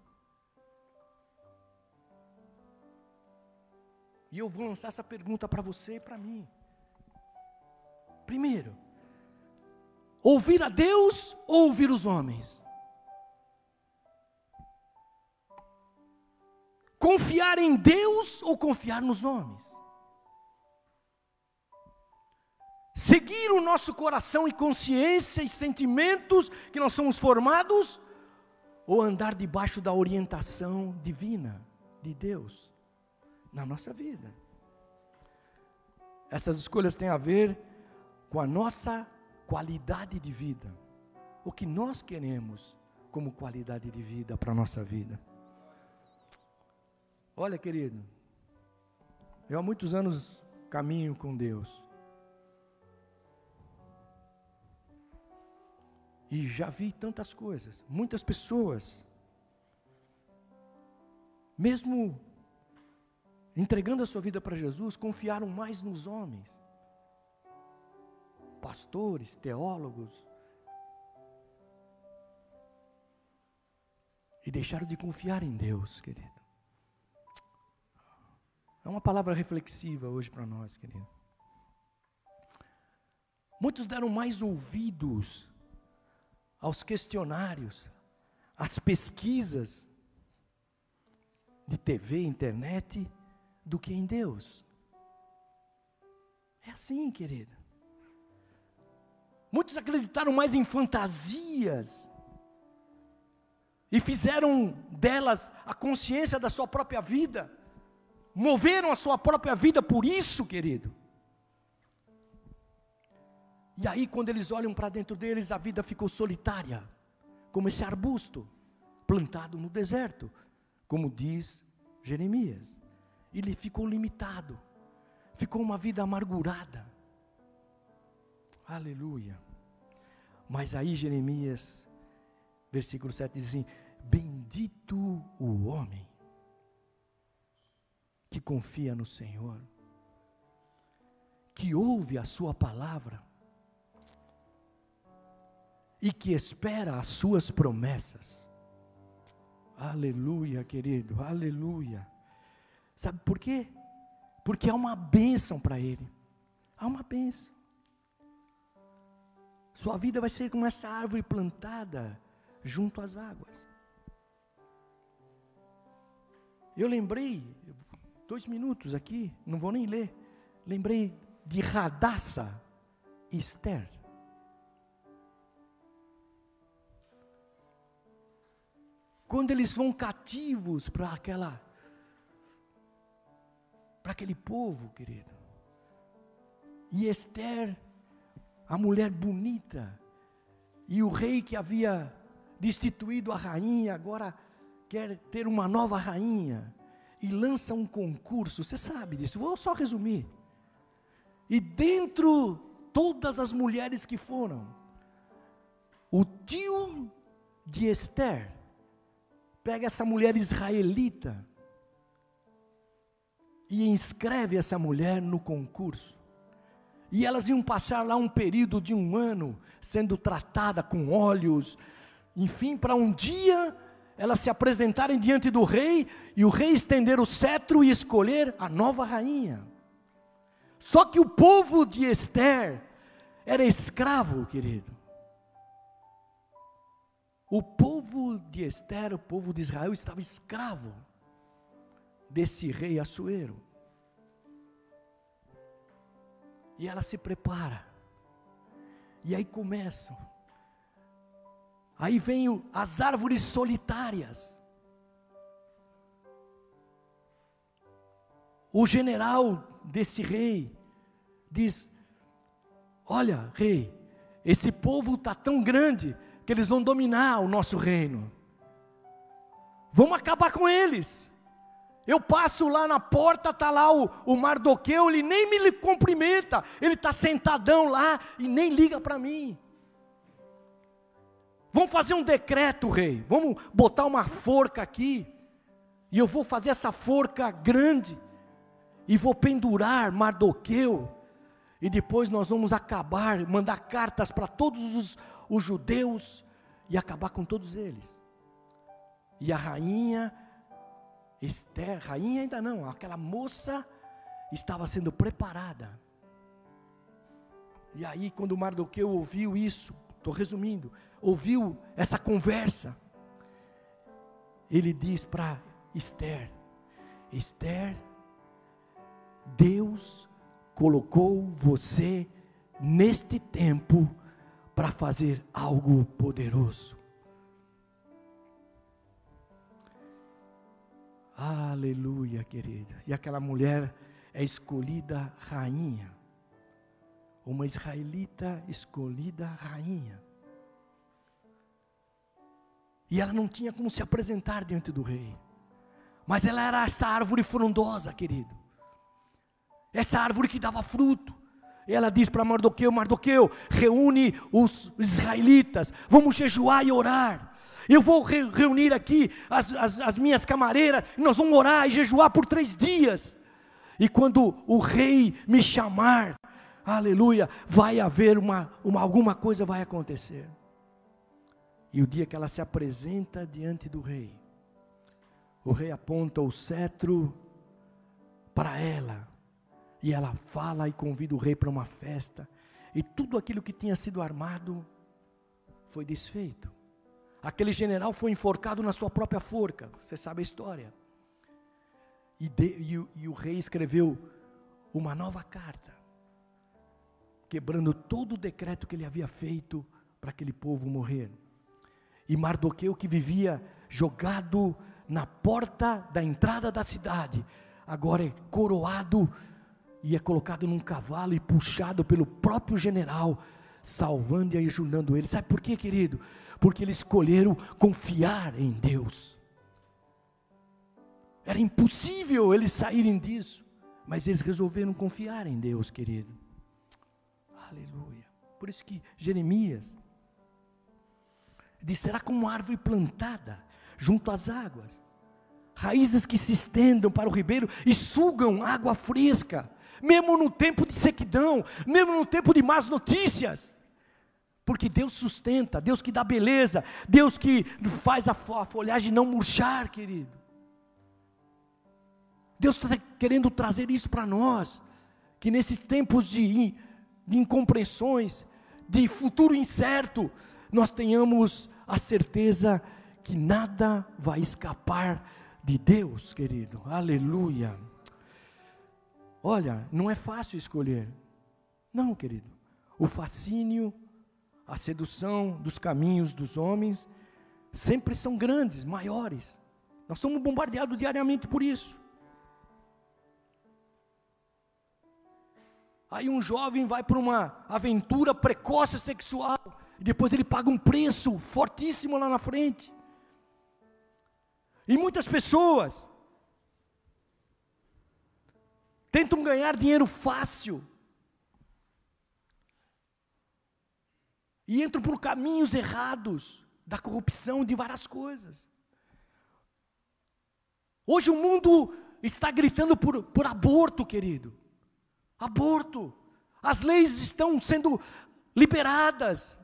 E eu vou lançar essa pergunta para você e para mim. Primeiro, Ouvir a Deus ou ouvir os homens? Confiar em Deus ou confiar nos homens? Seguir o nosso coração e consciência e sentimentos que nós somos formados ou andar debaixo da orientação divina de Deus na nossa vida? Essas escolhas têm a ver com a nossa qualidade de vida. O que nós queremos como qualidade de vida para a nossa vida. Olha, querido, eu há muitos anos caminho com Deus. E já vi tantas coisas, muitas pessoas, mesmo entregando a sua vida para Jesus, confiaram mais nos homens pastores, teólogos, e deixaram de confiar em Deus, querido. É uma palavra reflexiva hoje para nós, querido. Muitos deram mais ouvidos aos questionários, às pesquisas de TV, internet, do que em Deus. É assim, querido. Muitos acreditaram mais em fantasias e fizeram delas a consciência da sua própria vida, moveram a sua própria vida por isso, querido. E aí, quando eles olham para dentro deles, a vida ficou solitária, como esse arbusto plantado no deserto, como diz Jeremias. Ele ficou limitado, ficou uma vida amargurada. Aleluia. Mas aí Jeremias, versículo 7 diz assim: Bendito o homem que confia no Senhor, que ouve a Sua palavra e que espera as Suas promessas. Aleluia, querido, aleluia. Sabe por quê? Porque há uma bênção para ele. Há uma bênção. Sua vida vai ser como essa árvore plantada junto às águas. Eu lembrei, dois minutos aqui, não vou nem ler. Lembrei de Radassa Esther. Quando eles vão cativos para aquela, para aquele povo, querido. E Esther a mulher bonita, e o rei que havia destituído a rainha, agora quer ter uma nova rainha, e lança um concurso, você sabe disso, vou só resumir. E dentro todas as mulheres que foram, o tio de Esther pega essa mulher israelita e inscreve essa mulher no concurso. E elas iam passar lá um período de um ano, sendo tratada com óleos, enfim, para um dia elas se apresentarem diante do rei e o rei estender o cetro e escolher a nova rainha. Só que o povo de Esther era escravo, querido. O povo de Esther, o povo de Israel, estava escravo desse rei Assuero. E ela se prepara. E aí começam. Aí vem as árvores solitárias. O general desse rei diz: Olha, rei, esse povo está tão grande que eles vão dominar o nosso reino. Vamos acabar com eles. Eu passo lá na porta, está lá o, o Mardoqueu, ele nem me cumprimenta, ele está sentadão lá e nem liga para mim. Vamos fazer um decreto, rei. Vamos botar uma forca aqui. E eu vou fazer essa forca grande. E vou pendurar Mardoqueu. E depois nós vamos acabar, mandar cartas para todos os, os judeus e acabar com todos eles. E a rainha Esther, rainha ainda não, aquela moça estava sendo preparada. E aí, quando Mardoqueu ouviu isso, estou resumindo, ouviu essa conversa, ele diz para Esther: Esther, Deus colocou você neste tempo para fazer algo poderoso. Aleluia, querida. E aquela mulher é escolhida rainha. Uma israelita escolhida rainha. E ela não tinha como se apresentar diante do rei. Mas ela era essa árvore frondosa, querido. Essa árvore que dava fruto. E ela diz para Mardoqueu: Mardoqueu, reúne os israelitas, vamos jejuar e orar. Eu vou re reunir aqui as, as, as minhas camareiras, nós vamos orar e jejuar por três dias. E quando o rei me chamar, aleluia, vai haver uma, uma alguma coisa vai acontecer. E o dia que ela se apresenta diante do rei, o rei aponta o cetro para ela, e ela fala e convida o rei para uma festa, e tudo aquilo que tinha sido armado foi desfeito. Aquele general foi enforcado na sua própria forca, você sabe a história. E, de, e, e o rei escreveu uma nova carta, quebrando todo o decreto que ele havia feito para aquele povo morrer. E Mardoqueu, que vivia jogado na porta da entrada da cidade, agora é coroado e é colocado num cavalo e puxado pelo próprio general, salvando e ajudando ele. Sabe por quê, querido? Porque eles escolheram confiar em Deus. Era impossível eles saírem disso, mas eles resolveram confiar em Deus, querido. Aleluia. Por isso que Jeremias diz: será como árvore plantada junto às águas, raízes que se estendam para o ribeiro e sugam água fresca, mesmo no tempo de sequidão, mesmo no tempo de más notícias. Porque Deus sustenta, Deus que dá beleza, Deus que faz a, folhagem não murchar, querido. Deus está querendo trazer isso para nós, que nesses tempos de, de incompreensões, de futuro incerto, nós tenhamos a certeza que nada vai escapar de Deus, querido. Aleluia. Olha, não é fácil escolher. Não, querido. O fascínio a sedução dos caminhos dos homens sempre são grandes, maiores. Nós somos bombardeados diariamente por isso. Aí um jovem vai para uma aventura precoce sexual, e depois ele paga um preço fortíssimo lá na frente. E muitas pessoas tentam ganhar dinheiro fácil, e entram por caminhos errados da corrupção de várias coisas. Hoje o mundo está gritando por, por aborto, querido. Aborto. As leis estão sendo liberadas.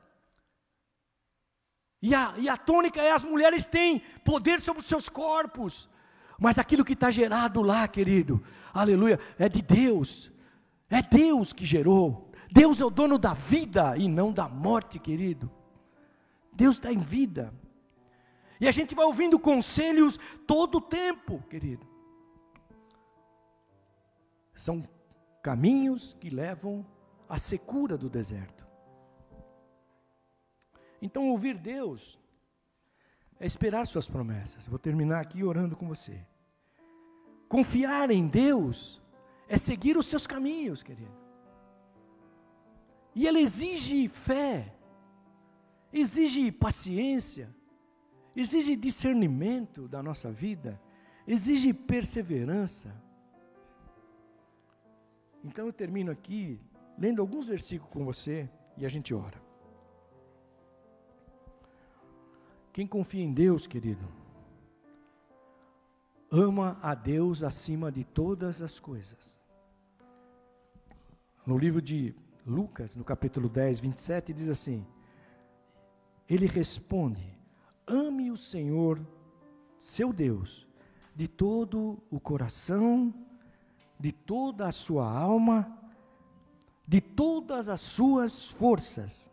E a, e a tônica é: as mulheres têm poder sobre os seus corpos. Mas aquilo que está gerado lá, querido, aleluia, é de Deus. É Deus que gerou. Deus é o dono da vida e não da morte, querido. Deus está em vida. E a gente vai ouvindo conselhos todo o tempo, querido. São caminhos que levam à secura do deserto. Então, ouvir Deus é esperar Suas promessas. Vou terminar aqui orando com você. Confiar em Deus é seguir os seus caminhos, querido. E Ele exige fé, exige paciência, exige discernimento da nossa vida, exige perseverança. Então eu termino aqui lendo alguns versículos com você e a gente ora. Quem confia em Deus, querido, ama a Deus acima de todas as coisas. No livro de Lucas, no capítulo 10, 27, diz assim: Ele responde: Ame o Senhor, seu Deus, de todo o coração, de toda a sua alma, de todas as suas forças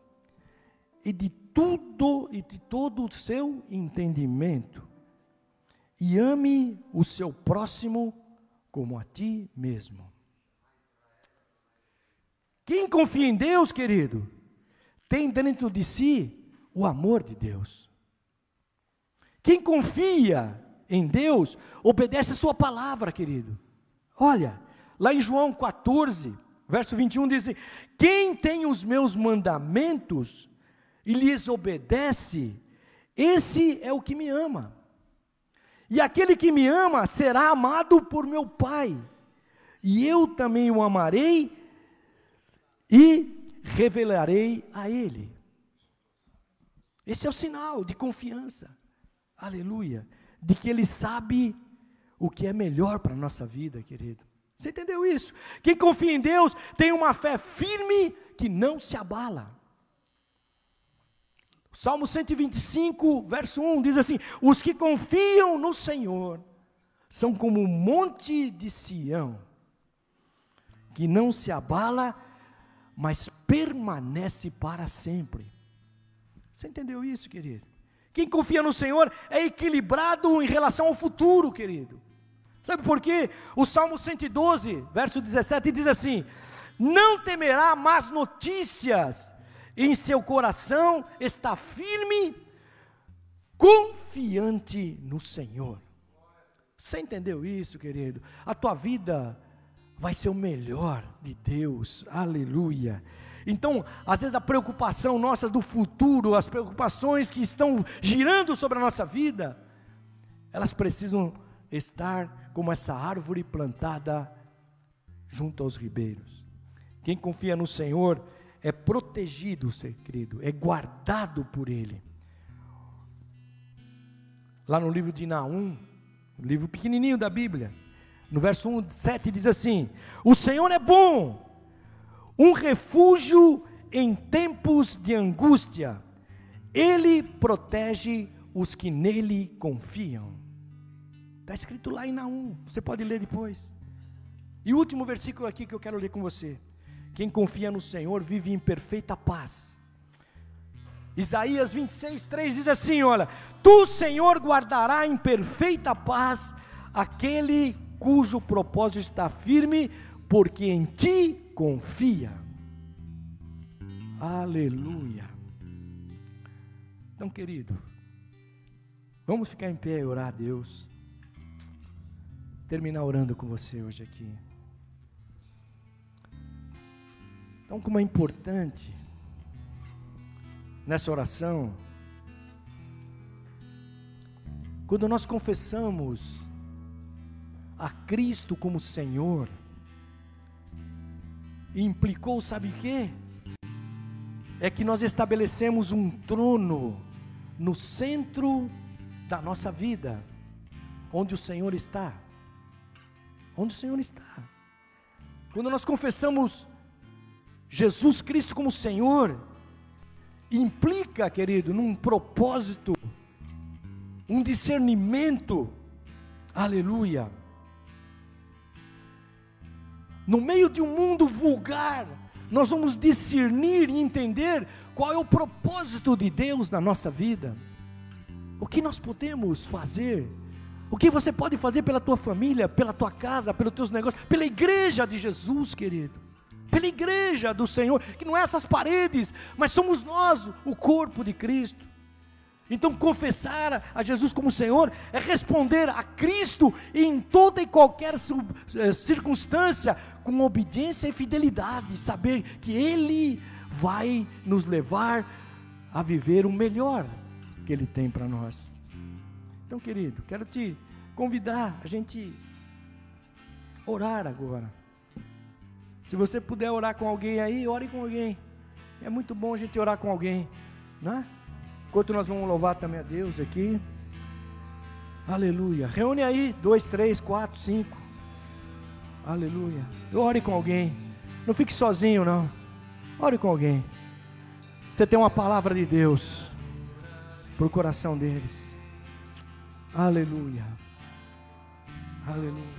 e de tudo e de todo o seu entendimento. E ame o seu próximo como a ti mesmo. Quem confia em Deus, querido, tem dentro de si o amor de Deus. Quem confia em Deus, obedece a sua palavra, querido. Olha, lá em João 14, verso 21 diz: assim, Quem tem os meus mandamentos e lhes obedece, esse é o que me ama. E aquele que me ama será amado por meu Pai, e eu também o amarei e revelarei a ele. Esse é o sinal de confiança, aleluia, de que ele sabe o que é melhor para a nossa vida, querido. Você entendeu isso? Quem confia em Deus tem uma fé firme que não se abala. Salmo 125, verso 1 diz assim: Os que confiam no Senhor são como um monte de Sião, que não se abala, mas permanece para sempre. Você entendeu isso, querido? Quem confia no Senhor é equilibrado em relação ao futuro, querido. Sabe por quê? O Salmo 112, verso 17, diz assim: Não temerá más notícias em seu coração está firme, confiante no Senhor. Você entendeu isso, querido? A tua vida vai ser o melhor de Deus, aleluia. Então, às vezes a preocupação nossa do futuro, as preocupações que estão girando sobre a nossa vida, elas precisam estar como essa árvore plantada junto aos ribeiros. Quem confia no Senhor é protegido, ser querido, é guardado por Ele. Lá no livro de Naum, livro pequenininho da Bíblia, no verso 1, 7 diz assim: O Senhor é bom, um refúgio em tempos de angústia, Ele protege os que nele confiam. Está escrito lá em Naum, você pode ler depois. E o último versículo aqui que eu quero ler com você. Quem confia no Senhor vive em perfeita paz. Isaías 26, 3 diz assim: Olha, tu, Senhor, guardará em perfeita paz aquele cujo propósito está firme, porque em ti confia. Aleluia. Então, querido, vamos ficar em pé e orar a Deus. Terminar orando com você hoje aqui. Então, como é importante nessa oração, quando nós confessamos a Cristo como Senhor, implicou, sabe o que? É que nós estabelecemos um trono no centro da nossa vida, onde o Senhor está. Onde o Senhor está. Quando nós confessamos Jesus Cristo como Senhor implica, querido, num propósito, um discernimento. Aleluia. No meio de um mundo vulgar, nós vamos discernir e entender qual é o propósito de Deus na nossa vida. O que nós podemos fazer? O que você pode fazer pela tua família, pela tua casa, pelos teus negócios, pela igreja de Jesus, querido? Pela igreja do Senhor, que não é essas paredes, mas somos nós, o corpo de Cristo. Então, confessar a Jesus como Senhor é responder a Cristo em toda e qualquer eh, circunstância com obediência e fidelidade, saber que Ele vai nos levar a viver o melhor que Ele tem para nós. Então, querido, quero te convidar a gente orar agora. Se você puder orar com alguém aí, ore com alguém. É muito bom a gente orar com alguém, né? Enquanto nós vamos louvar também a Deus aqui. Aleluia. Reúne aí, dois, três, quatro, cinco. Aleluia. Ore com alguém. Não fique sozinho, não. Ore com alguém. Você tem uma palavra de Deus para o coração deles. Aleluia. Aleluia.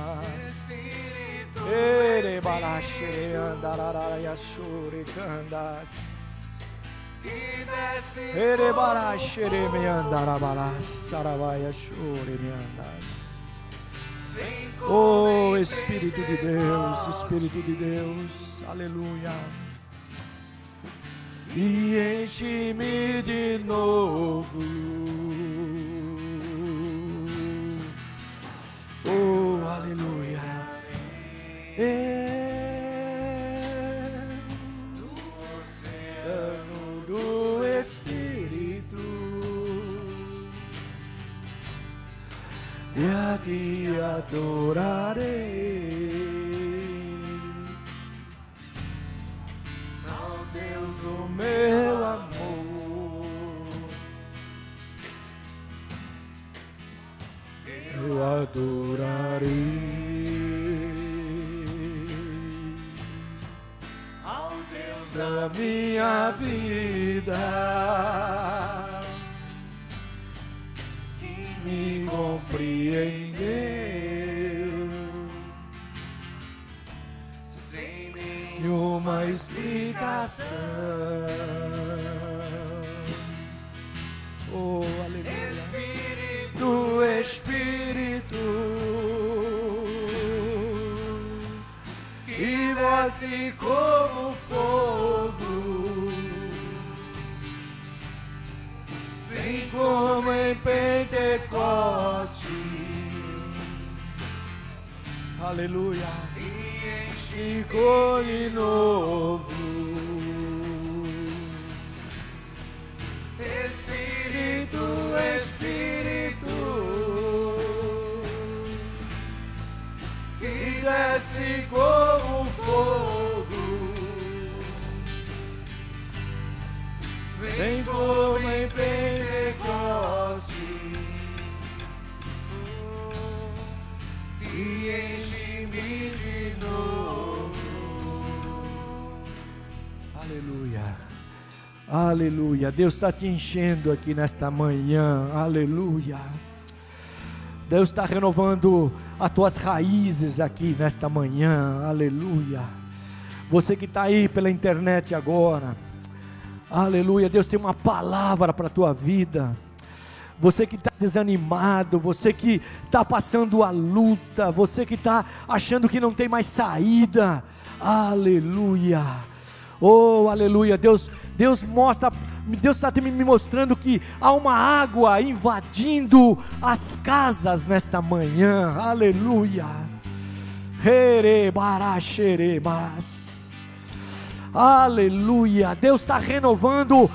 Mas. Ere balaxere andararaia shure candas. Ere balaxere me andarabalas, saravaia shure me andas. Oh Espírito de Deus, Espírito de Deus, aleluia. E enche-me de novo Oh, aleluia. É do oceano do Espírito e a ti adorarei. Ao Deus do meu eu adorarei. Ao Deus da minha vida, que me compreendeu, sem nenhuma explicação. Oh, aleluia. Espírito, Espírito, que desce como fogo, vem como em Pentecostes, aleluia, e enche de novo. Espírito, Espírito, que desce como fogo, vem como em Pentecostes Aleluia. Deus está te enchendo aqui nesta manhã. Aleluia. Deus está renovando as tuas raízes aqui nesta manhã, aleluia. Você que está aí pela internet agora, aleluia. Deus tem uma palavra para a tua vida. Você que está desanimado, você que está passando a luta, você que está achando que não tem mais saída, aleluia. Oh, aleluia. Deus, Deus mostra Deus está me mostrando que há uma água invadindo as casas nesta manhã, aleluia. Aleluia, Deus está renovando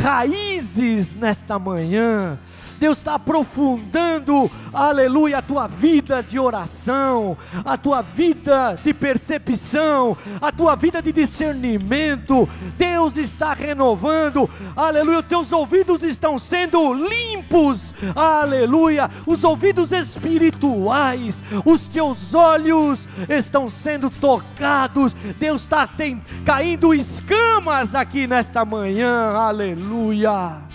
raízes nesta manhã. Deus está aprofundando, aleluia, a tua vida de oração, a tua vida de percepção, a tua vida de discernimento. Deus está renovando, aleluia, os teus ouvidos estão sendo limpos, aleluia, os ouvidos espirituais, os teus olhos estão sendo tocados. Deus está caindo escamas aqui nesta manhã, aleluia.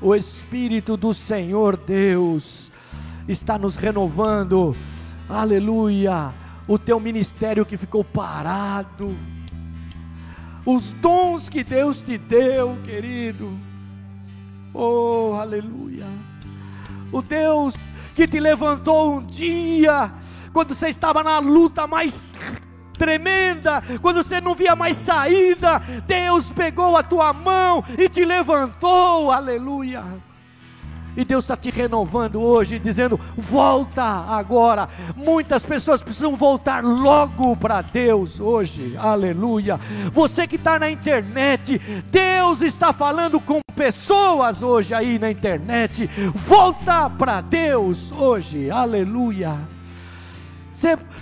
O Espírito do Senhor Deus está nos renovando, aleluia. O teu ministério que ficou parado, os dons que Deus te deu, querido, oh, aleluia. O Deus que te levantou um dia, quando você estava na luta mais tremenda, quando você não via mais saída, Deus pegou a tua mão e te levantou, aleluia. E Deus está te renovando hoje, dizendo: volta agora. Muitas pessoas precisam voltar logo para Deus hoje, aleluia. Você que está na internet, Deus está falando com pessoas hoje aí na internet. Volta para Deus hoje, aleluia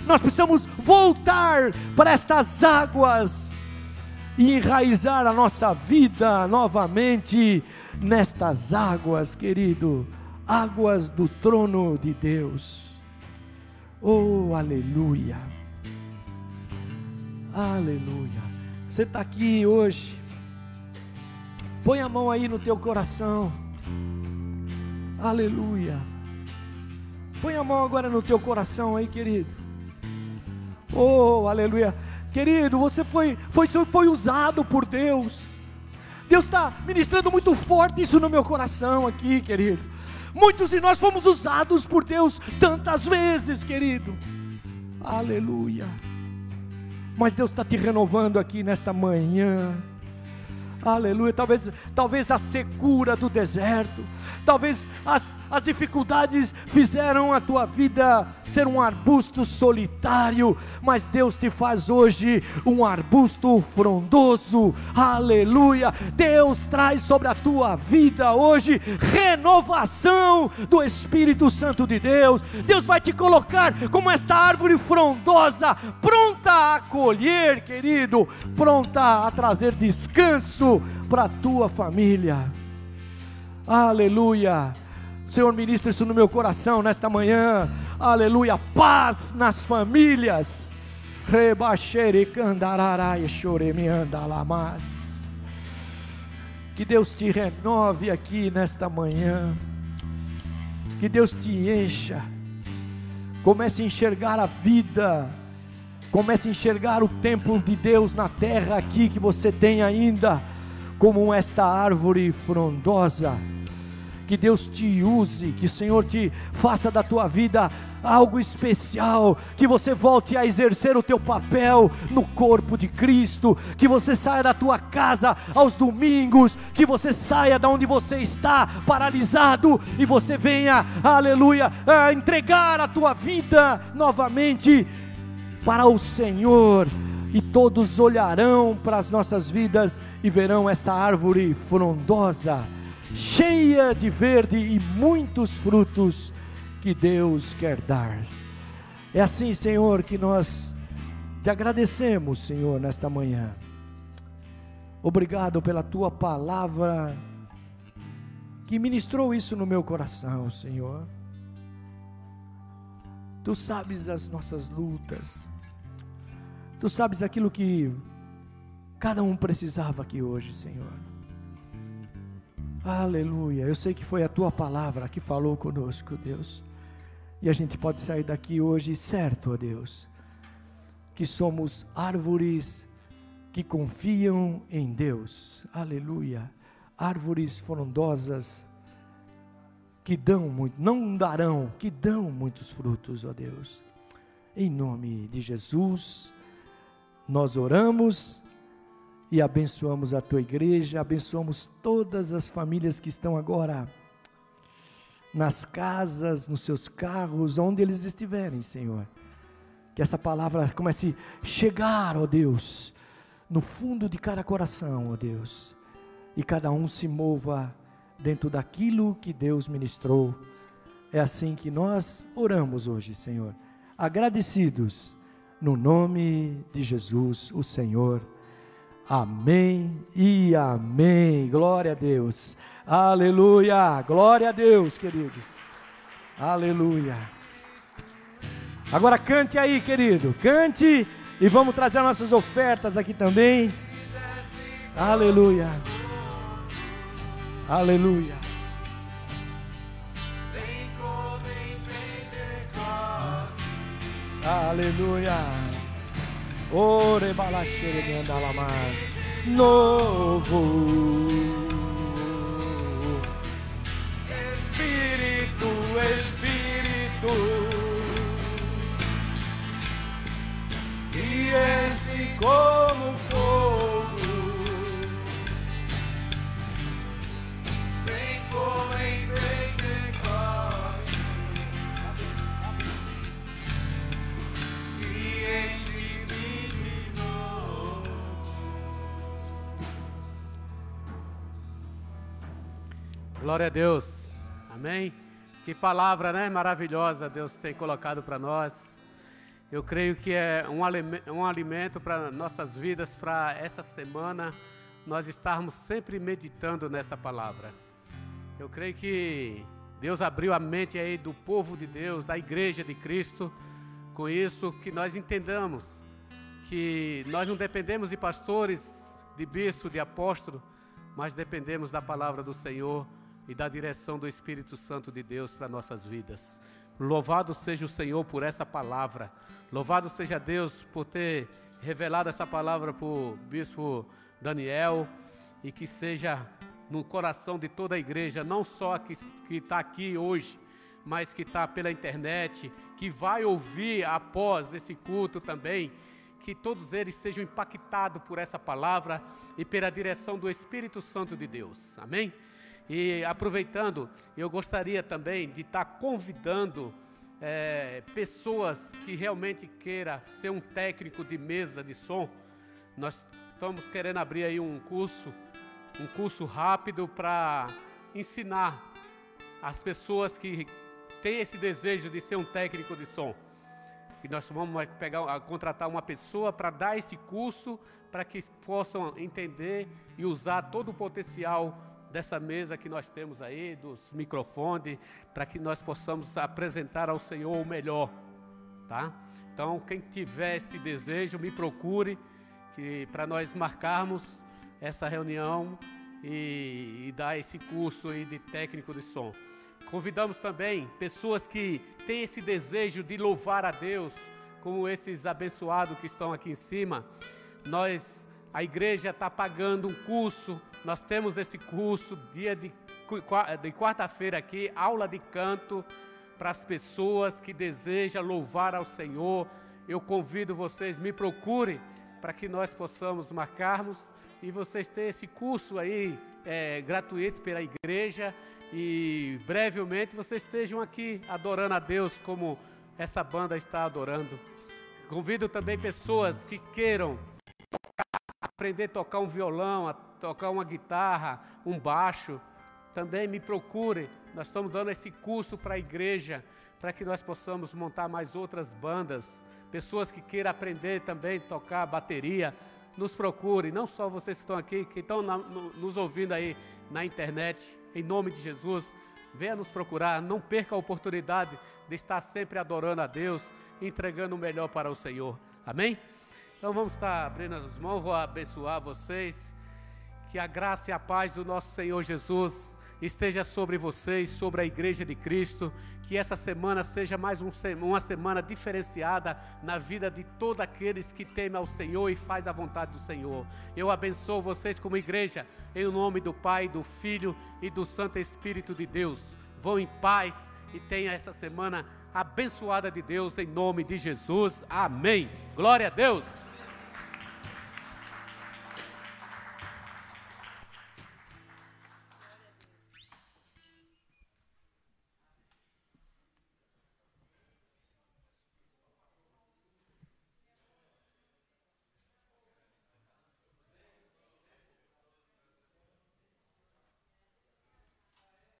nós precisamos voltar para estas águas e enraizar a nossa vida novamente nestas águas, querido, águas do trono de Deus. Oh, aleluia, aleluia. Você está aqui hoje, põe a mão aí no teu coração, aleluia. Põe a mão agora no teu coração aí, querido. Oh, aleluia. Querido, você foi, foi, foi usado por Deus. Deus está ministrando muito forte isso no meu coração aqui, querido. Muitos de nós fomos usados por Deus tantas vezes, querido. Aleluia. Mas Deus está te renovando aqui nesta manhã. Aleluia. Talvez, talvez a secura do deserto, talvez as, as dificuldades fizeram a tua vida ser um arbusto solitário, mas Deus te faz hoje um arbusto frondoso. Aleluia. Deus traz sobre a tua vida hoje renovação do Espírito Santo de Deus. Deus vai te colocar como esta árvore frondosa, pronta a colher, querido, pronta a trazer descanso para a tua família. Aleluia. Senhor, ministra isso no meu coração nesta manhã. Aleluia. Paz nas famílias. Rebaxere candararaia choreme andalamas. Que Deus te renove aqui nesta manhã. Que Deus te encha. Comece a enxergar a vida. Comece a enxergar o templo de Deus na terra aqui que você tem ainda como esta árvore frondosa. Que Deus te use, que o Senhor te faça da tua vida algo especial, que você volte a exercer o teu papel no corpo de Cristo, que você saia da tua casa aos domingos, que você saia da onde você está paralisado e você venha, aleluia, a entregar a tua vida novamente para o Senhor, e todos olharão para as nossas vidas e verão essa árvore frondosa, cheia de verde e muitos frutos que Deus quer dar. É assim, Senhor, que nós te agradecemos, Senhor, nesta manhã. Obrigado pela tua palavra que ministrou isso no meu coração, Senhor. Tu sabes as nossas lutas, tu sabes aquilo que cada um precisava aqui hoje, Senhor. Aleluia. Eu sei que foi a tua palavra que falou conosco, Deus. E a gente pode sair daqui hoje certo, ó Deus, que somos árvores que confiam em Deus. Aleluia. Árvores frondosas que dão muito, não darão, que dão muitos frutos, ó Deus. Em nome de Jesus, nós oramos e abençoamos a tua igreja, abençoamos todas as famílias que estão agora nas casas, nos seus carros, onde eles estiverem, Senhor. Que essa palavra comece a chegar, ó Deus, no fundo de cada coração, ó Deus, e cada um se mova dentro daquilo que Deus ministrou. É assim que nós oramos hoje, Senhor, agradecidos no nome de Jesus, o Senhor. Amém e amém. Glória a Deus. Aleluia. Glória a Deus, querido. Aleluia. Agora cante aí, querido. Cante e vamos trazer nossas ofertas aqui também. Aleluia. Aleluia. Aleluia. Ore balachere de andalamas. Novo. Espírito, Espírito. E esse como Glória a Deus. Amém. Que palavra, né, maravilhosa Deus tem colocado para nós. Eu creio que é um, um alimento para nossas vidas, para essa semana, nós estarmos sempre meditando nessa palavra. Eu creio que Deus abriu a mente aí do povo de Deus, da igreja de Cristo, com isso que nós entendamos que nós não dependemos de pastores, de bispo, de apóstolo, mas dependemos da palavra do Senhor e da direção do Espírito Santo de Deus para nossas vidas. Louvado seja o Senhor por essa palavra. Louvado seja Deus por ter revelado essa palavra para o bispo Daniel e que seja no coração de toda a igreja, não só que está aqui hoje, mas que está pela internet, que vai ouvir após esse culto também, que todos eles sejam impactados por essa palavra e pela direção do Espírito Santo de Deus. Amém? E aproveitando, eu gostaria também de estar convidando é, pessoas que realmente queira ser um técnico de mesa de som. Nós estamos querendo abrir aí um curso, um curso rápido para ensinar as pessoas que têm esse desejo de ser um técnico de som. E nós vamos pegar, contratar uma pessoa para dar esse curso para que possam entender e usar todo o potencial dessa mesa que nós temos aí, dos microfones, para que nós possamos apresentar ao Senhor o melhor, tá? Então, quem tiver esse desejo, me procure, que para nós marcarmos essa reunião e, e dar esse curso aí de técnico de som. Convidamos também pessoas que têm esse desejo de louvar a Deus, como esses abençoados que estão aqui em cima. Nós, a igreja está pagando um curso nós temos esse curso, dia de, de quarta-feira aqui, aula de canto para as pessoas que desejam louvar ao Senhor. Eu convido vocês, me procurem para que nós possamos marcarmos e vocês terem esse curso aí é, gratuito pela igreja e brevemente vocês estejam aqui adorando a Deus como essa banda está adorando. Convido também pessoas que queiram aprender a tocar um violão, a tocar uma guitarra, um baixo, também me procure. Nós estamos dando esse curso para a igreja, para que nós possamos montar mais outras bandas. Pessoas que queiram aprender também a tocar bateria, nos procure. Não só vocês que estão aqui, que estão na, no, nos ouvindo aí na internet, em nome de Jesus, venha nos procurar. Não perca a oportunidade de estar sempre adorando a Deus, entregando o melhor para o Senhor. Amém? Então vamos estar abrindo as mãos, vou abençoar vocês. Que a graça e a paz do nosso Senhor Jesus esteja sobre vocês, sobre a igreja de Cristo. Que essa semana seja mais um, uma semana diferenciada na vida de todos aqueles que temem ao Senhor e faz a vontade do Senhor. Eu abençoo vocês como igreja, em nome do Pai, do Filho e do Santo Espírito de Deus. Vão em paz e tenha essa semana abençoada de Deus, em nome de Jesus. Amém. Glória a Deus.